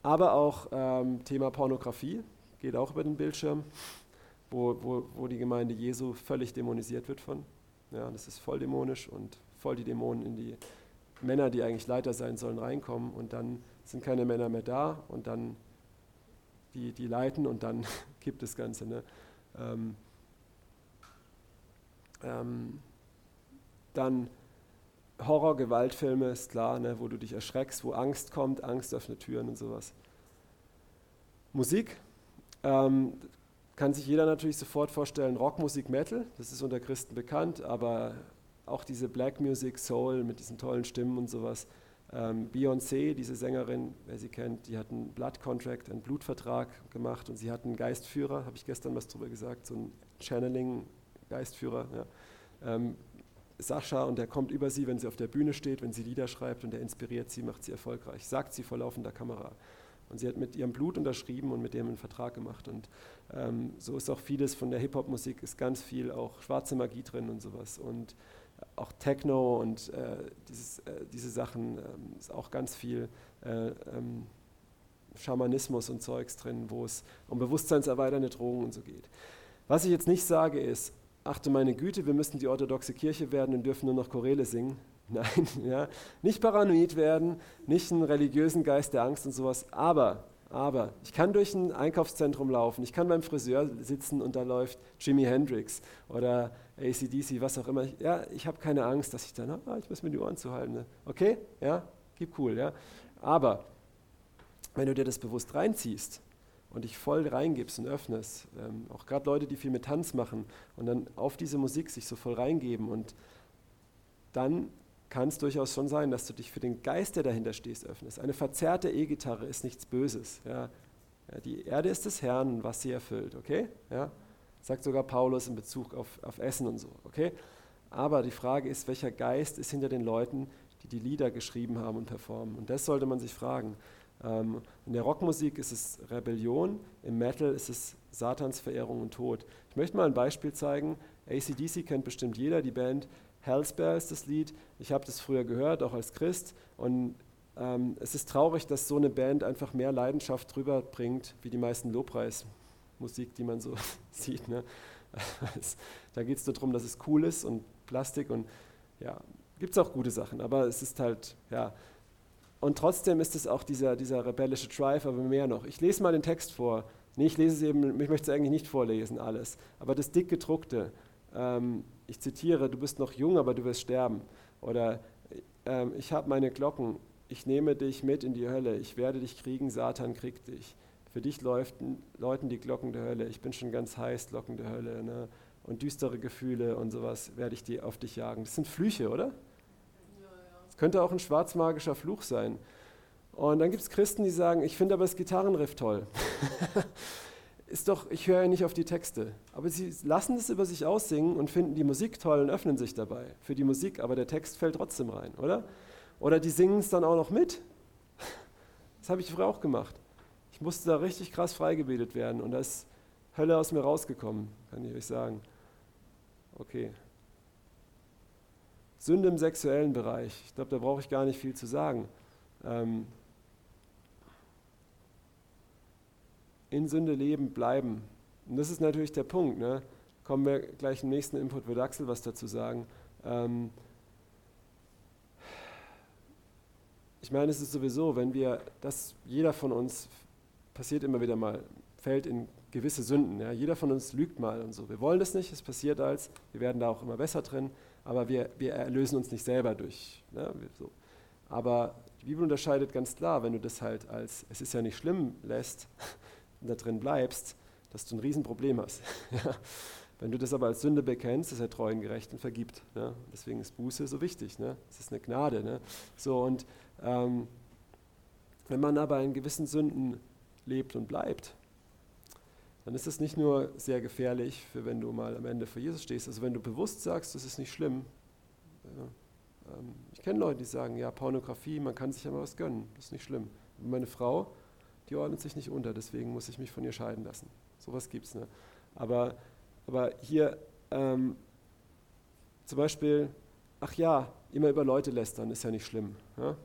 aber auch ähm, Thema Pornografie geht auch über den Bildschirm, wo, wo, wo die Gemeinde Jesu völlig dämonisiert wird von. Ja, das ist voll dämonisch und voll die Dämonen in die Männer, die eigentlich Leiter sein sollen, reinkommen und dann sind keine Männer mehr da und dann die, die leiten und dann kippt das Ganze. Ne? Ähm, ähm, dann Horror, Gewaltfilme, ist klar, ne, wo du dich erschreckst, wo Angst kommt, Angst öffnet Türen und sowas. Musik, ähm, kann sich jeder natürlich sofort vorstellen, Rockmusik, Metal, das ist unter Christen bekannt, aber auch diese Black Music, Soul mit diesen tollen Stimmen und sowas. Ähm, Beyoncé, diese Sängerin, wer sie kennt, die hat einen Blood Contract, einen Blutvertrag gemacht und sie hat einen Geistführer, habe ich gestern was drüber gesagt, so ein Channeling-Geistführer. Ja. Ähm, Sascha und der kommt über sie, wenn sie auf der Bühne steht, wenn sie Lieder schreibt und der inspiriert sie, macht sie erfolgreich, sagt sie vor laufender Kamera. Und sie hat mit ihrem Blut unterschrieben und mit dem einen Vertrag gemacht. Und ähm, so ist auch vieles von der Hip-Hop-Musik, ist ganz viel auch schwarze Magie drin und sowas. Und auch Techno und äh, dieses, äh, diese Sachen ähm, ist auch ganz viel äh, ähm, Schamanismus und Zeugs drin, wo es um bewusstseinserweiternde Drogen und so geht. Was ich jetzt nicht sage ist, achte meine Güte, wir müssen die orthodoxe Kirche werden und dürfen nur noch Chorele singen. Nein, ja, nicht paranoid werden, nicht einen religiösen Geist der Angst und sowas, aber, aber ich kann durch ein Einkaufszentrum laufen, ich kann beim Friseur sitzen und da läuft Jimi Hendrix oder ACDC, was auch immer. Ja, ich habe keine Angst, dass ich dann, ah, ich muss mir die Ohren zuhalten. Ne? Okay, ja, gib cool, ja. Aber wenn du dir das bewusst reinziehst und dich voll reingibst und öffnest, ähm, auch gerade Leute, die viel mit Tanz machen und dann auf diese Musik sich so voll reingeben und dann kann es durchaus schon sein, dass du dich für den Geist, der dahinter stehst, öffnest. Eine verzerrte E-Gitarre ist nichts Böses. Ja. Ja, die Erde ist des Herrn, was sie erfüllt, okay? Ja. Sagt sogar Paulus in Bezug auf, auf Essen und so. Okay? Aber die Frage ist, welcher Geist ist hinter den Leuten, die die Lieder geschrieben haben und performen? Und das sollte man sich fragen. Ähm, in der Rockmusik ist es Rebellion, im Metal ist es Satansverehrung und Tod. Ich möchte mal ein Beispiel zeigen. ACDC kennt bestimmt jeder, die Band Hellspell ist das Lied. Ich habe das früher gehört, auch als Christ. Und ähm, es ist traurig, dass so eine Band einfach mehr Leidenschaft drüber bringt, wie die meisten Lobpreis. Musik, die man so sieht. Ne? da geht es nur darum, dass es cool ist und Plastik und ja, gibt es auch gute Sachen, aber es ist halt, ja. Und trotzdem ist es auch dieser, dieser rebellische Drive, aber mehr noch. Ich lese mal den Text vor. Nee, ich lese es eben, ich möchte es eigentlich nicht vorlesen, alles. Aber das dick gedruckte, ähm, ich zitiere, du bist noch jung, aber du wirst sterben. Oder ähm, ich habe meine Glocken, ich nehme dich mit in die Hölle, ich werde dich kriegen, Satan kriegt dich. Für dich läuten, läuten die Glocken der Hölle. Ich bin schon ganz heiß, Glocken der Hölle. Ne? Und düstere Gefühle und sowas werde ich die auf dich jagen. Das sind Flüche, oder? Das könnte auch ein schwarzmagischer Fluch sein. Und dann gibt es Christen, die sagen, ich finde aber das Gitarrenriff toll. ist doch, ich höre ja nicht auf die Texte. Aber sie lassen es über sich aussingen und finden die Musik toll und öffnen sich dabei für die Musik, aber der Text fällt trotzdem rein, oder? Oder die singen es dann auch noch mit. Das habe ich früher auch gemacht. Ich musste da richtig krass freigebetet werden und da ist Hölle aus mir rausgekommen, kann ich euch sagen. Okay. Sünde im sexuellen Bereich. Ich glaube, da brauche ich gar nicht viel zu sagen. Ähm, in Sünde leben, bleiben. Und das ist natürlich der Punkt. Ne? Kommen wir gleich im nächsten Input, wird Axel was dazu sagen. Ähm, ich meine, es ist sowieso, wenn wir, dass jeder von uns passiert immer wieder mal, fällt in gewisse Sünden. Ja. Jeder von uns lügt mal und so. Wir wollen das nicht, es passiert als, wir werden da auch immer besser drin, aber wir, wir erlösen uns nicht selber durch. Ne, so. Aber die Bibel unterscheidet ganz klar, wenn du das halt als, es ist ja nicht schlimm lässt da drin bleibst, dass du ein Riesenproblem hast. Wenn du das aber als Sünde bekennst, ist er treu und gerecht und vergibt. Ne? Deswegen ist Buße so wichtig. Ne? Es ist eine Gnade. Ne? So, und ähm, wenn man aber in gewissen Sünden lebt und bleibt, dann ist es nicht nur sehr gefährlich, für wenn du mal am Ende vor Jesus stehst. Also wenn du bewusst sagst, das ist nicht schlimm. Ähm, ich kenne Leute, die sagen, ja, Pornografie, man kann sich ja mal was gönnen, das ist nicht schlimm. Und meine Frau, die ordnet sich nicht unter, deswegen muss ich mich von ihr scheiden lassen. Sowas gibt es. Ne? Aber, aber hier ähm, zum Beispiel, ach ja, immer über Leute lästern ist ja nicht schlimm. Ja?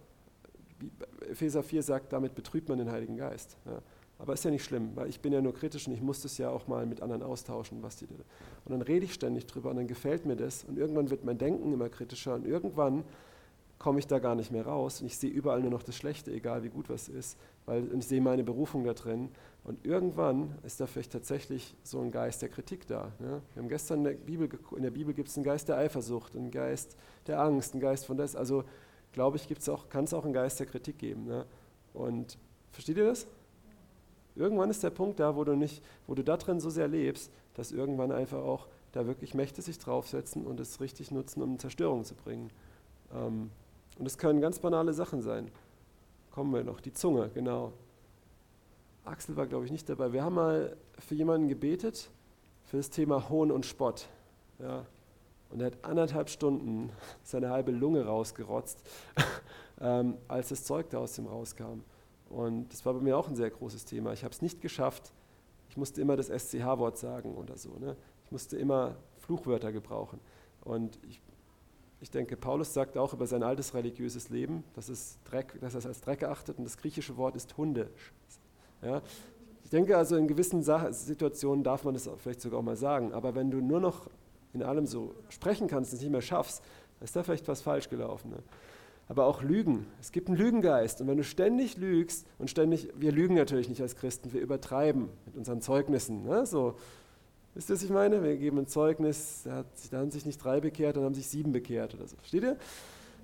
Epheser 4 sagt, damit betrübt man den Heiligen Geist. Ja? Aber ist ja nicht schlimm, weil ich bin ja nur kritisch und ich muss das ja auch mal mit anderen austauschen, was die. Und dann rede ich ständig drüber und dann gefällt mir das und irgendwann wird mein Denken immer kritischer und irgendwann komme ich da gar nicht mehr raus und ich sehe überall nur noch das Schlechte, egal wie gut was ist, weil ich sehe meine Berufung da drin und irgendwann ist da vielleicht tatsächlich so ein Geist der Kritik da. Ne? Wir haben gestern in der Bibel, in der Bibel gibt es einen Geist der Eifersucht, einen Geist der Angst, einen Geist von das. Also glaube ich, kann es auch einen Geist der Kritik geben. Ne? Und versteht ihr das? Irgendwann ist der Punkt da, wo du nicht, wo du da drin so sehr lebst, dass irgendwann einfach auch da wirklich Mächte sich draufsetzen und es richtig nutzen, um Zerstörung zu bringen. Ähm, und es können ganz banale Sachen sein. Kommen wir noch. Die Zunge, genau. Axel war, glaube ich, nicht dabei. Wir haben mal für jemanden gebetet, für das Thema Hohn und Spott. Ja. Und er hat anderthalb Stunden seine halbe Lunge rausgerotzt, ähm, als das Zeug da aus dem rauskam. Und das war bei mir auch ein sehr großes Thema. Ich habe es nicht geschafft. Ich musste immer das SCH-Wort sagen oder so. Ne? Ich musste immer Fluchwörter gebrauchen. Und ich, ich denke, Paulus sagt auch über sein altes religiöses Leben, dass, es Dreck, dass er es als Dreck achtet und das griechische Wort ist Hunde. Ja? Ich denke also, in gewissen Situationen darf man das vielleicht sogar auch mal sagen. Aber wenn du nur noch in allem so sprechen kannst es nicht mehr schaffst, ist da vielleicht was falsch gelaufen. Ne? aber auch Lügen. Es gibt einen Lügengeist. Und wenn du ständig lügst und ständig, wir lügen natürlich nicht als Christen, wir übertreiben mit unseren Zeugnissen. Ne? So, wisst ihr, was ich meine? Wir geben ein Zeugnis, da, hat, da haben sich nicht drei bekehrt, dann haben sich sieben bekehrt oder so. Versteht ihr?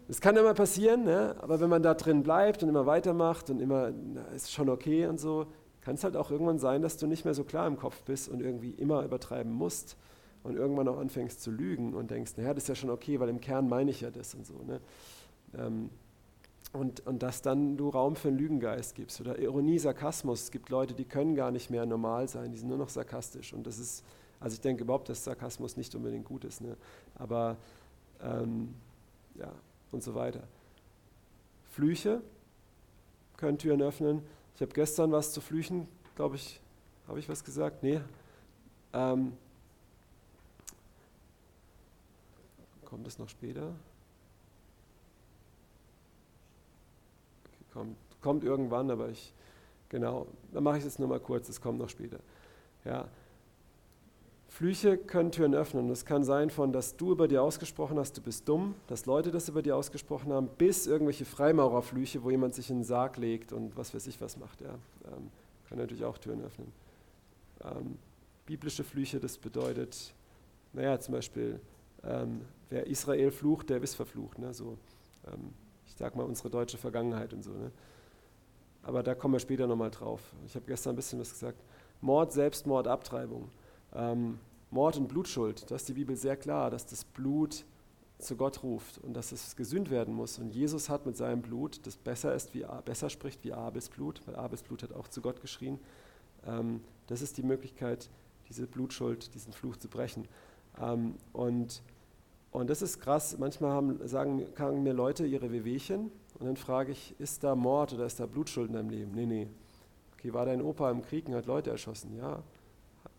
Das kann immer passieren, ne? aber wenn man da drin bleibt und immer weitermacht und immer, na, ist schon okay und so, kann es halt auch irgendwann sein, dass du nicht mehr so klar im Kopf bist und irgendwie immer übertreiben musst und irgendwann auch anfängst zu lügen und denkst, naja, das ist ja schon okay, weil im Kern meine ich ja das und so. Ne? Ähm, und, und dass dann du Raum für einen Lügengeist gibst oder Ironie, Sarkasmus. Es gibt Leute, die können gar nicht mehr normal sein, die sind nur noch sarkastisch. Und das ist, also ich denke überhaupt, dass Sarkasmus nicht unbedingt gut ist. Ne? Aber ähm, ja, und so weiter. Flüche können Türen öffnen. Ich habe gestern was zu Flüchen, glaube ich, habe ich was gesagt? Nee. Ähm, kommt es noch später? kommt, kommt irgendwann, aber ich, genau, dann mache ich es nur mal kurz, es kommt noch später. Ja. Flüche können Türen öffnen. Es kann sein von, dass du über dir ausgesprochen hast, du bist dumm, dass Leute das über dir ausgesprochen haben, bis irgendwelche Freimaurerflüche, wo jemand sich in den Sarg legt und was weiß ich was macht. Ja. Ähm, kann natürlich auch Türen öffnen. Ähm, biblische Flüche, das bedeutet, naja, zum Beispiel, ähm, wer Israel flucht, der ist verflucht. Ne? So, ähm, ich sag mal, unsere deutsche Vergangenheit und so. Ne? Aber da kommen wir später nochmal drauf. Ich habe gestern ein bisschen was gesagt. Mord, Selbstmord, Abtreibung. Ähm, Mord und Blutschuld, da ist die Bibel sehr klar, dass das Blut zu Gott ruft und dass es gesühnt werden muss. Und Jesus hat mit seinem Blut, das besser ist, wie besser spricht wie Abels Blut, weil Abels Blut hat auch zu Gott geschrien. Ähm, das ist die Möglichkeit, diese Blutschuld, diesen Fluch zu brechen. Ähm, und und das ist krass. Manchmal haben, sagen sagen mir Leute ihre Wehwehchen und dann frage ich, ist da Mord oder ist da Blutschuld in deinem Leben? Nee, nee. Okay, war dein Opa im Krieg und hat Leute erschossen? Ja.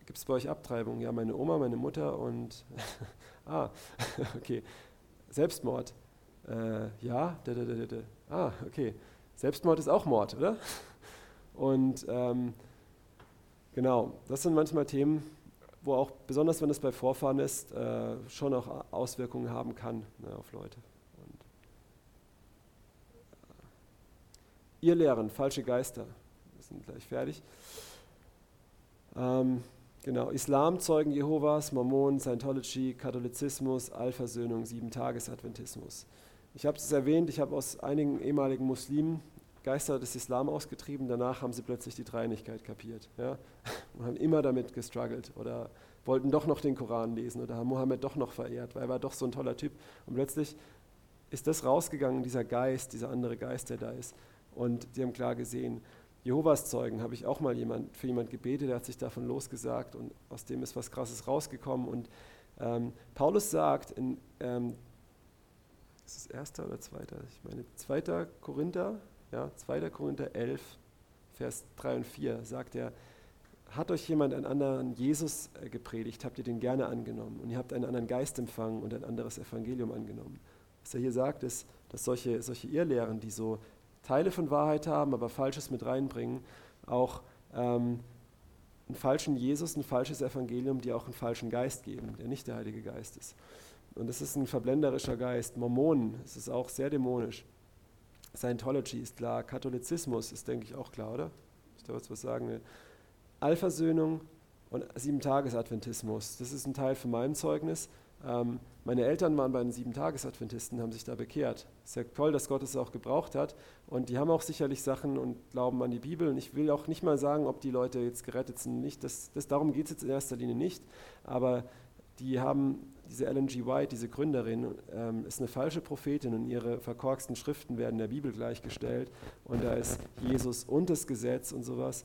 Gibt es bei euch Abtreibung? Ja, meine Oma, meine Mutter und. ah, okay. Selbstmord? Äh, ja. Da, da, da, ah, okay. Selbstmord ist auch Mord, oder? Und ähm, genau, das sind manchmal Themen, wo auch, besonders wenn es bei Vorfahren ist, äh, schon auch Auswirkungen haben kann ne, auf Leute. Und, äh, ihr Lehren, falsche Geister. Wir sind gleich fertig. Ähm, genau, Islam, Zeugen Jehovas, Mormonen, Scientology, Katholizismus, Allversöhnung, Sieben-Tages-Adventismus. Ich habe es erwähnt, ich habe aus einigen ehemaligen Muslimen Geister des Islam ausgetrieben, danach haben sie plötzlich die Dreinigkeit kapiert ja? und haben immer damit gestruggelt oder wollten doch noch den Koran lesen oder haben Mohammed doch noch verehrt, weil er war doch so ein toller Typ. Und plötzlich ist das rausgegangen, dieser Geist, dieser andere Geist, der da ist. Und sie haben klar gesehen, Jehovas Zeugen habe ich auch mal jemand, für jemand gebetet, der hat sich davon losgesagt und aus dem ist was Krasses rausgekommen. Und ähm, Paulus sagt in, ähm, ist es erster oder zweiter? Ich meine, zweiter Korinther, ja, 2. Korinther 11, Vers 3 und 4 sagt er, hat euch jemand einen anderen Jesus äh, gepredigt, habt ihr den gerne angenommen und ihr habt einen anderen Geist empfangen und ein anderes Evangelium angenommen. Was er hier sagt, ist, dass solche, solche Irrlehren, die so Teile von Wahrheit haben, aber Falsches mit reinbringen, auch ähm, einen falschen Jesus, ein falsches Evangelium, die auch einen falschen Geist geben, der nicht der Heilige Geist ist. Und das ist ein verblenderischer Geist. Mormonen, es ist auch sehr dämonisch. Scientology ist klar, Katholizismus ist, denke ich, auch klar, oder? Ich darf jetzt was sagen. Alphasöhnung und Sieben-Tages-Adventismus, das ist ein Teil von meinem Zeugnis. Ähm, meine Eltern waren bei den Sieben-Tages-Adventisten, haben sich da bekehrt. Ist ja toll, dass Gott es auch gebraucht hat. Und die haben auch sicherlich Sachen und glauben an die Bibel. Und ich will auch nicht mal sagen, ob die Leute jetzt gerettet sind. Nicht, das, das, darum geht es jetzt in erster Linie nicht. Aber die haben, diese Ellen G. White, diese Gründerin, ähm, ist eine falsche Prophetin und ihre verkorksten Schriften werden der Bibel gleichgestellt. Und da ist Jesus und das Gesetz und sowas.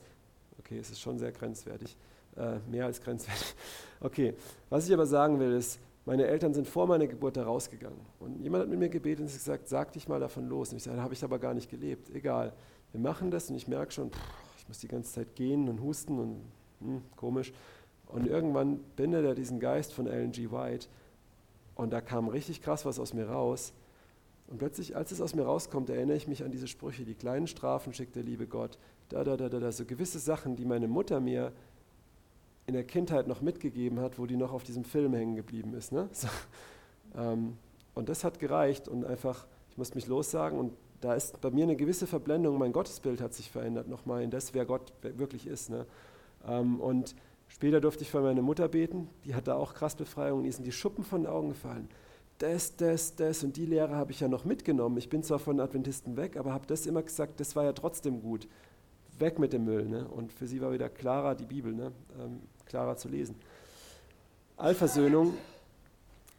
Okay, es ist schon sehr grenzwertig. Äh, mehr als grenzwertig. Okay, was ich aber sagen will, ist, meine Eltern sind vor meiner Geburt da rausgegangen. Und jemand hat mit mir gebetet und gesagt, sag dich mal davon los. Und ich sage, habe ich aber gar nicht gelebt. Egal, wir machen das und ich merke schon, pff, ich muss die ganze Zeit gehen und husten und hm, komisch. Und irgendwann bindet er diesen Geist von Ellen G. White und da kam richtig krass was aus mir raus. Und plötzlich, als es aus mir rauskommt, erinnere ich mich an diese Sprüche, die kleinen Strafen schickt der liebe Gott, da, da, da, da, da, so gewisse Sachen, die meine Mutter mir in der Kindheit noch mitgegeben hat, wo die noch auf diesem Film hängen geblieben ist. Ne? So, ähm, und das hat gereicht und einfach, ich muss mich lossagen und da ist bei mir eine gewisse Verblendung, mein Gottesbild hat sich verändert nochmal in das, wer Gott wirklich ist. Ne? Ähm, und später durfte ich für meine Mutter beten, die hat da auch krass Befreiung, die sind die Schuppen von den Augen gefallen. Das, das, das und die Lehre habe ich ja noch mitgenommen. Ich bin zwar von Adventisten weg, aber habe das immer gesagt, das war ja trotzdem gut. Weg mit dem Müll. Ne? Und für sie war wieder klarer die Bibel. Ne? Ähm, klarer zu lesen. Allversöhnung,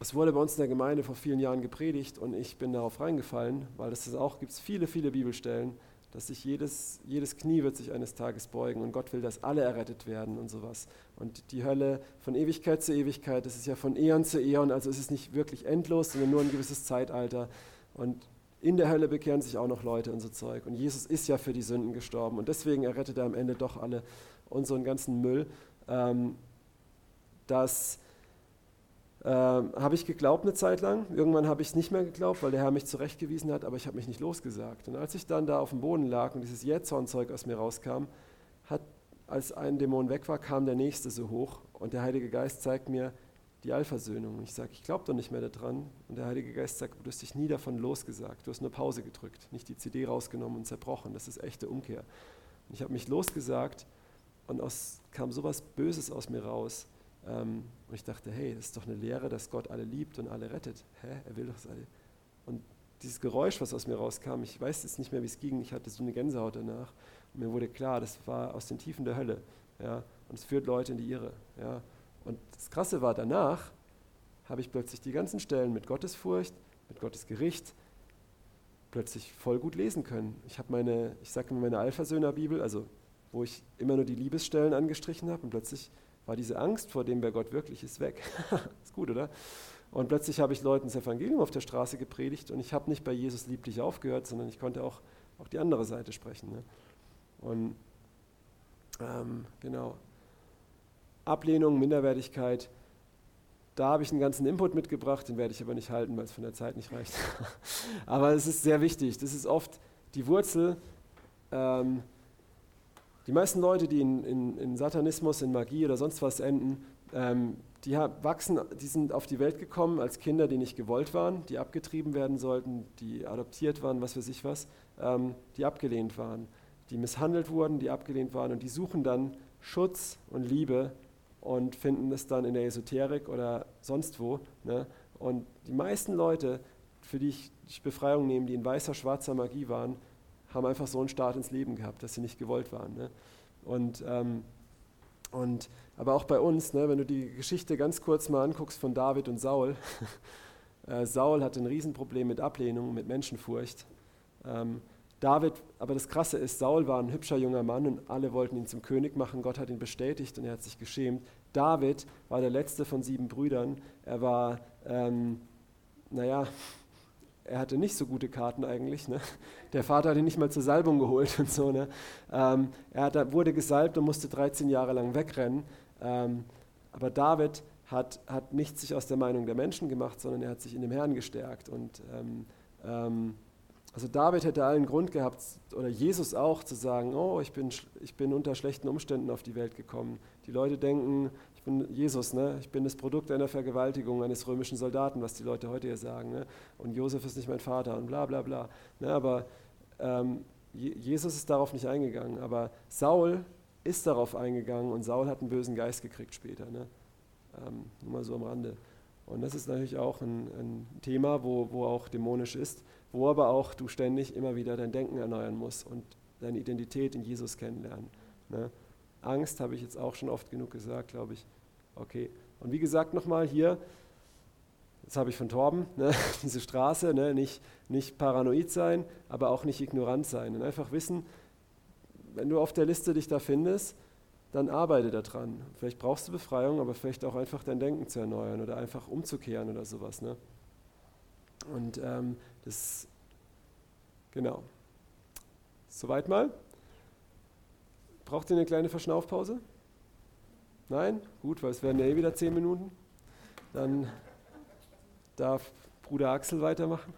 es wurde bei uns in der Gemeinde vor vielen Jahren gepredigt und ich bin darauf reingefallen, weil es auch gibt viele, viele Bibelstellen, dass sich jedes, jedes Knie wird sich eines Tages beugen und Gott will, dass alle errettet werden und sowas. Und die Hölle von Ewigkeit zu Ewigkeit, das ist ja von Äon zu Äon, also es ist nicht wirklich endlos, sondern nur ein gewisses Zeitalter. Und in der Hölle bekehren sich auch noch Leute und so Zeug. Und Jesus ist ja für die Sünden gestorben und deswegen errettet er am Ende doch alle einen ganzen Müll. Ähm, das äh, habe ich geglaubt eine Zeit lang. Irgendwann habe ich es nicht mehr geglaubt, weil der Herr mich zurechtgewiesen hat, aber ich habe mich nicht losgesagt. Und als ich dann da auf dem Boden lag und dieses Jähzornzeug aus mir rauskam, hat, als ein Dämon weg war, kam der nächste so hoch und der Heilige Geist zeigt mir die Allversöhnung. Und ich sage, ich glaube doch nicht mehr daran. Und der Heilige Geist sagt, du hast dich nie davon losgesagt. Du hast nur Pause gedrückt, nicht die CD rausgenommen und zerbrochen. Das ist echte Umkehr. Und ich habe mich losgesagt und aus, kam sowas Böses aus mir raus. Ähm, und ich dachte, hey, das ist doch eine Lehre, dass Gott alle liebt und alle rettet. Hä? Er will doch alle. Und dieses Geräusch, was aus mir rauskam, ich weiß jetzt nicht mehr, wie es ging, ich hatte so eine Gänsehaut danach. Und mir wurde klar, das war aus den Tiefen der Hölle. Ja? Und es führt Leute in die Irre. Ja? Und das Krasse war, danach habe ich plötzlich die ganzen Stellen mit Gottesfurcht, mit Gottes Gericht, plötzlich voll gut lesen können. Ich habe meine, ich sage immer meine Alpha-Söhner-Bibel, also wo ich immer nur die Liebesstellen angestrichen habe und plötzlich war diese Angst vor dem, wer Gott wirklich ist, weg. ist gut, oder? Und plötzlich habe ich Leuten das Evangelium auf der Straße gepredigt und ich habe nicht bei Jesus lieblich aufgehört, sondern ich konnte auch, auch die andere Seite sprechen. Ne? Und ähm, genau. Ablehnung, Minderwertigkeit, da habe ich einen ganzen Input mitgebracht, den werde ich aber nicht halten, weil es von der Zeit nicht reicht. aber es ist sehr wichtig. Das ist oft die Wurzel. Ähm, die meisten Leute, die in, in, in Satanismus, in Magie oder sonst was enden, ähm, die wachsen, die sind auf die Welt gekommen als Kinder, die nicht gewollt waren, die abgetrieben werden sollten, die adoptiert waren, was weiß ich was, ähm, die abgelehnt waren, die misshandelt wurden, die abgelehnt waren und die suchen dann Schutz und Liebe und finden es dann in der Esoterik oder sonst wo. Ne? Und die meisten Leute, für die ich, ich Befreiung nehme, die in weißer, schwarzer Magie waren, haben einfach so einen Start ins Leben gehabt, dass sie nicht gewollt waren. Ne? Und, ähm, und, aber auch bei uns, ne, wenn du die Geschichte ganz kurz mal anguckst von David und Saul, äh, Saul hatte ein Riesenproblem mit Ablehnung, mit Menschenfurcht. Ähm, David, aber das Krasse ist, Saul war ein hübscher junger Mann und alle wollten ihn zum König machen. Gott hat ihn bestätigt und er hat sich geschämt. David war der letzte von sieben Brüdern. Er war, ähm, naja, er hatte nicht so gute Karten eigentlich. Ne? Der Vater hat ihn nicht mal zur Salbung geholt und so. Ne? Ähm, er hat, wurde gesalbt und musste 13 Jahre lang wegrennen. Ähm, aber David hat, hat nicht sich aus der Meinung der Menschen gemacht, sondern er hat sich in dem Herrn gestärkt. Und ähm, ähm also David hätte allen Grund gehabt, oder Jesus auch, zu sagen, oh, ich bin, ich bin unter schlechten Umständen auf die Welt gekommen. Die Leute denken, bin Jesus, ne? ich bin das Produkt einer Vergewaltigung eines römischen Soldaten, was die Leute heute hier sagen. Ne? Und Josef ist nicht mein Vater und bla bla bla. Ne? Aber ähm, Jesus ist darauf nicht eingegangen. Aber Saul ist darauf eingegangen und Saul hat einen bösen Geist gekriegt später. Ne? Ähm, nur mal so am Rande. Und das ist natürlich auch ein, ein Thema, wo, wo auch dämonisch ist wo aber auch du ständig immer wieder dein Denken erneuern musst und deine Identität in Jesus kennenlernen. Ne? Angst habe ich jetzt auch schon oft genug gesagt, glaube ich. Okay. Und wie gesagt, nochmal hier, das habe ich von Torben, ne? diese Straße, ne? nicht, nicht paranoid sein, aber auch nicht ignorant sein. Und einfach wissen, wenn du auf der Liste dich da findest, dann arbeite daran. Vielleicht brauchst du Befreiung, aber vielleicht auch einfach dein Denken zu erneuern oder einfach umzukehren oder sowas. Ne? Und ähm, das, genau. Soweit mal. Braucht ihr eine kleine Verschnaufpause? Nein? Gut, weil es werden ja eh wieder zehn Minuten. Dann darf Bruder Axel weitermachen.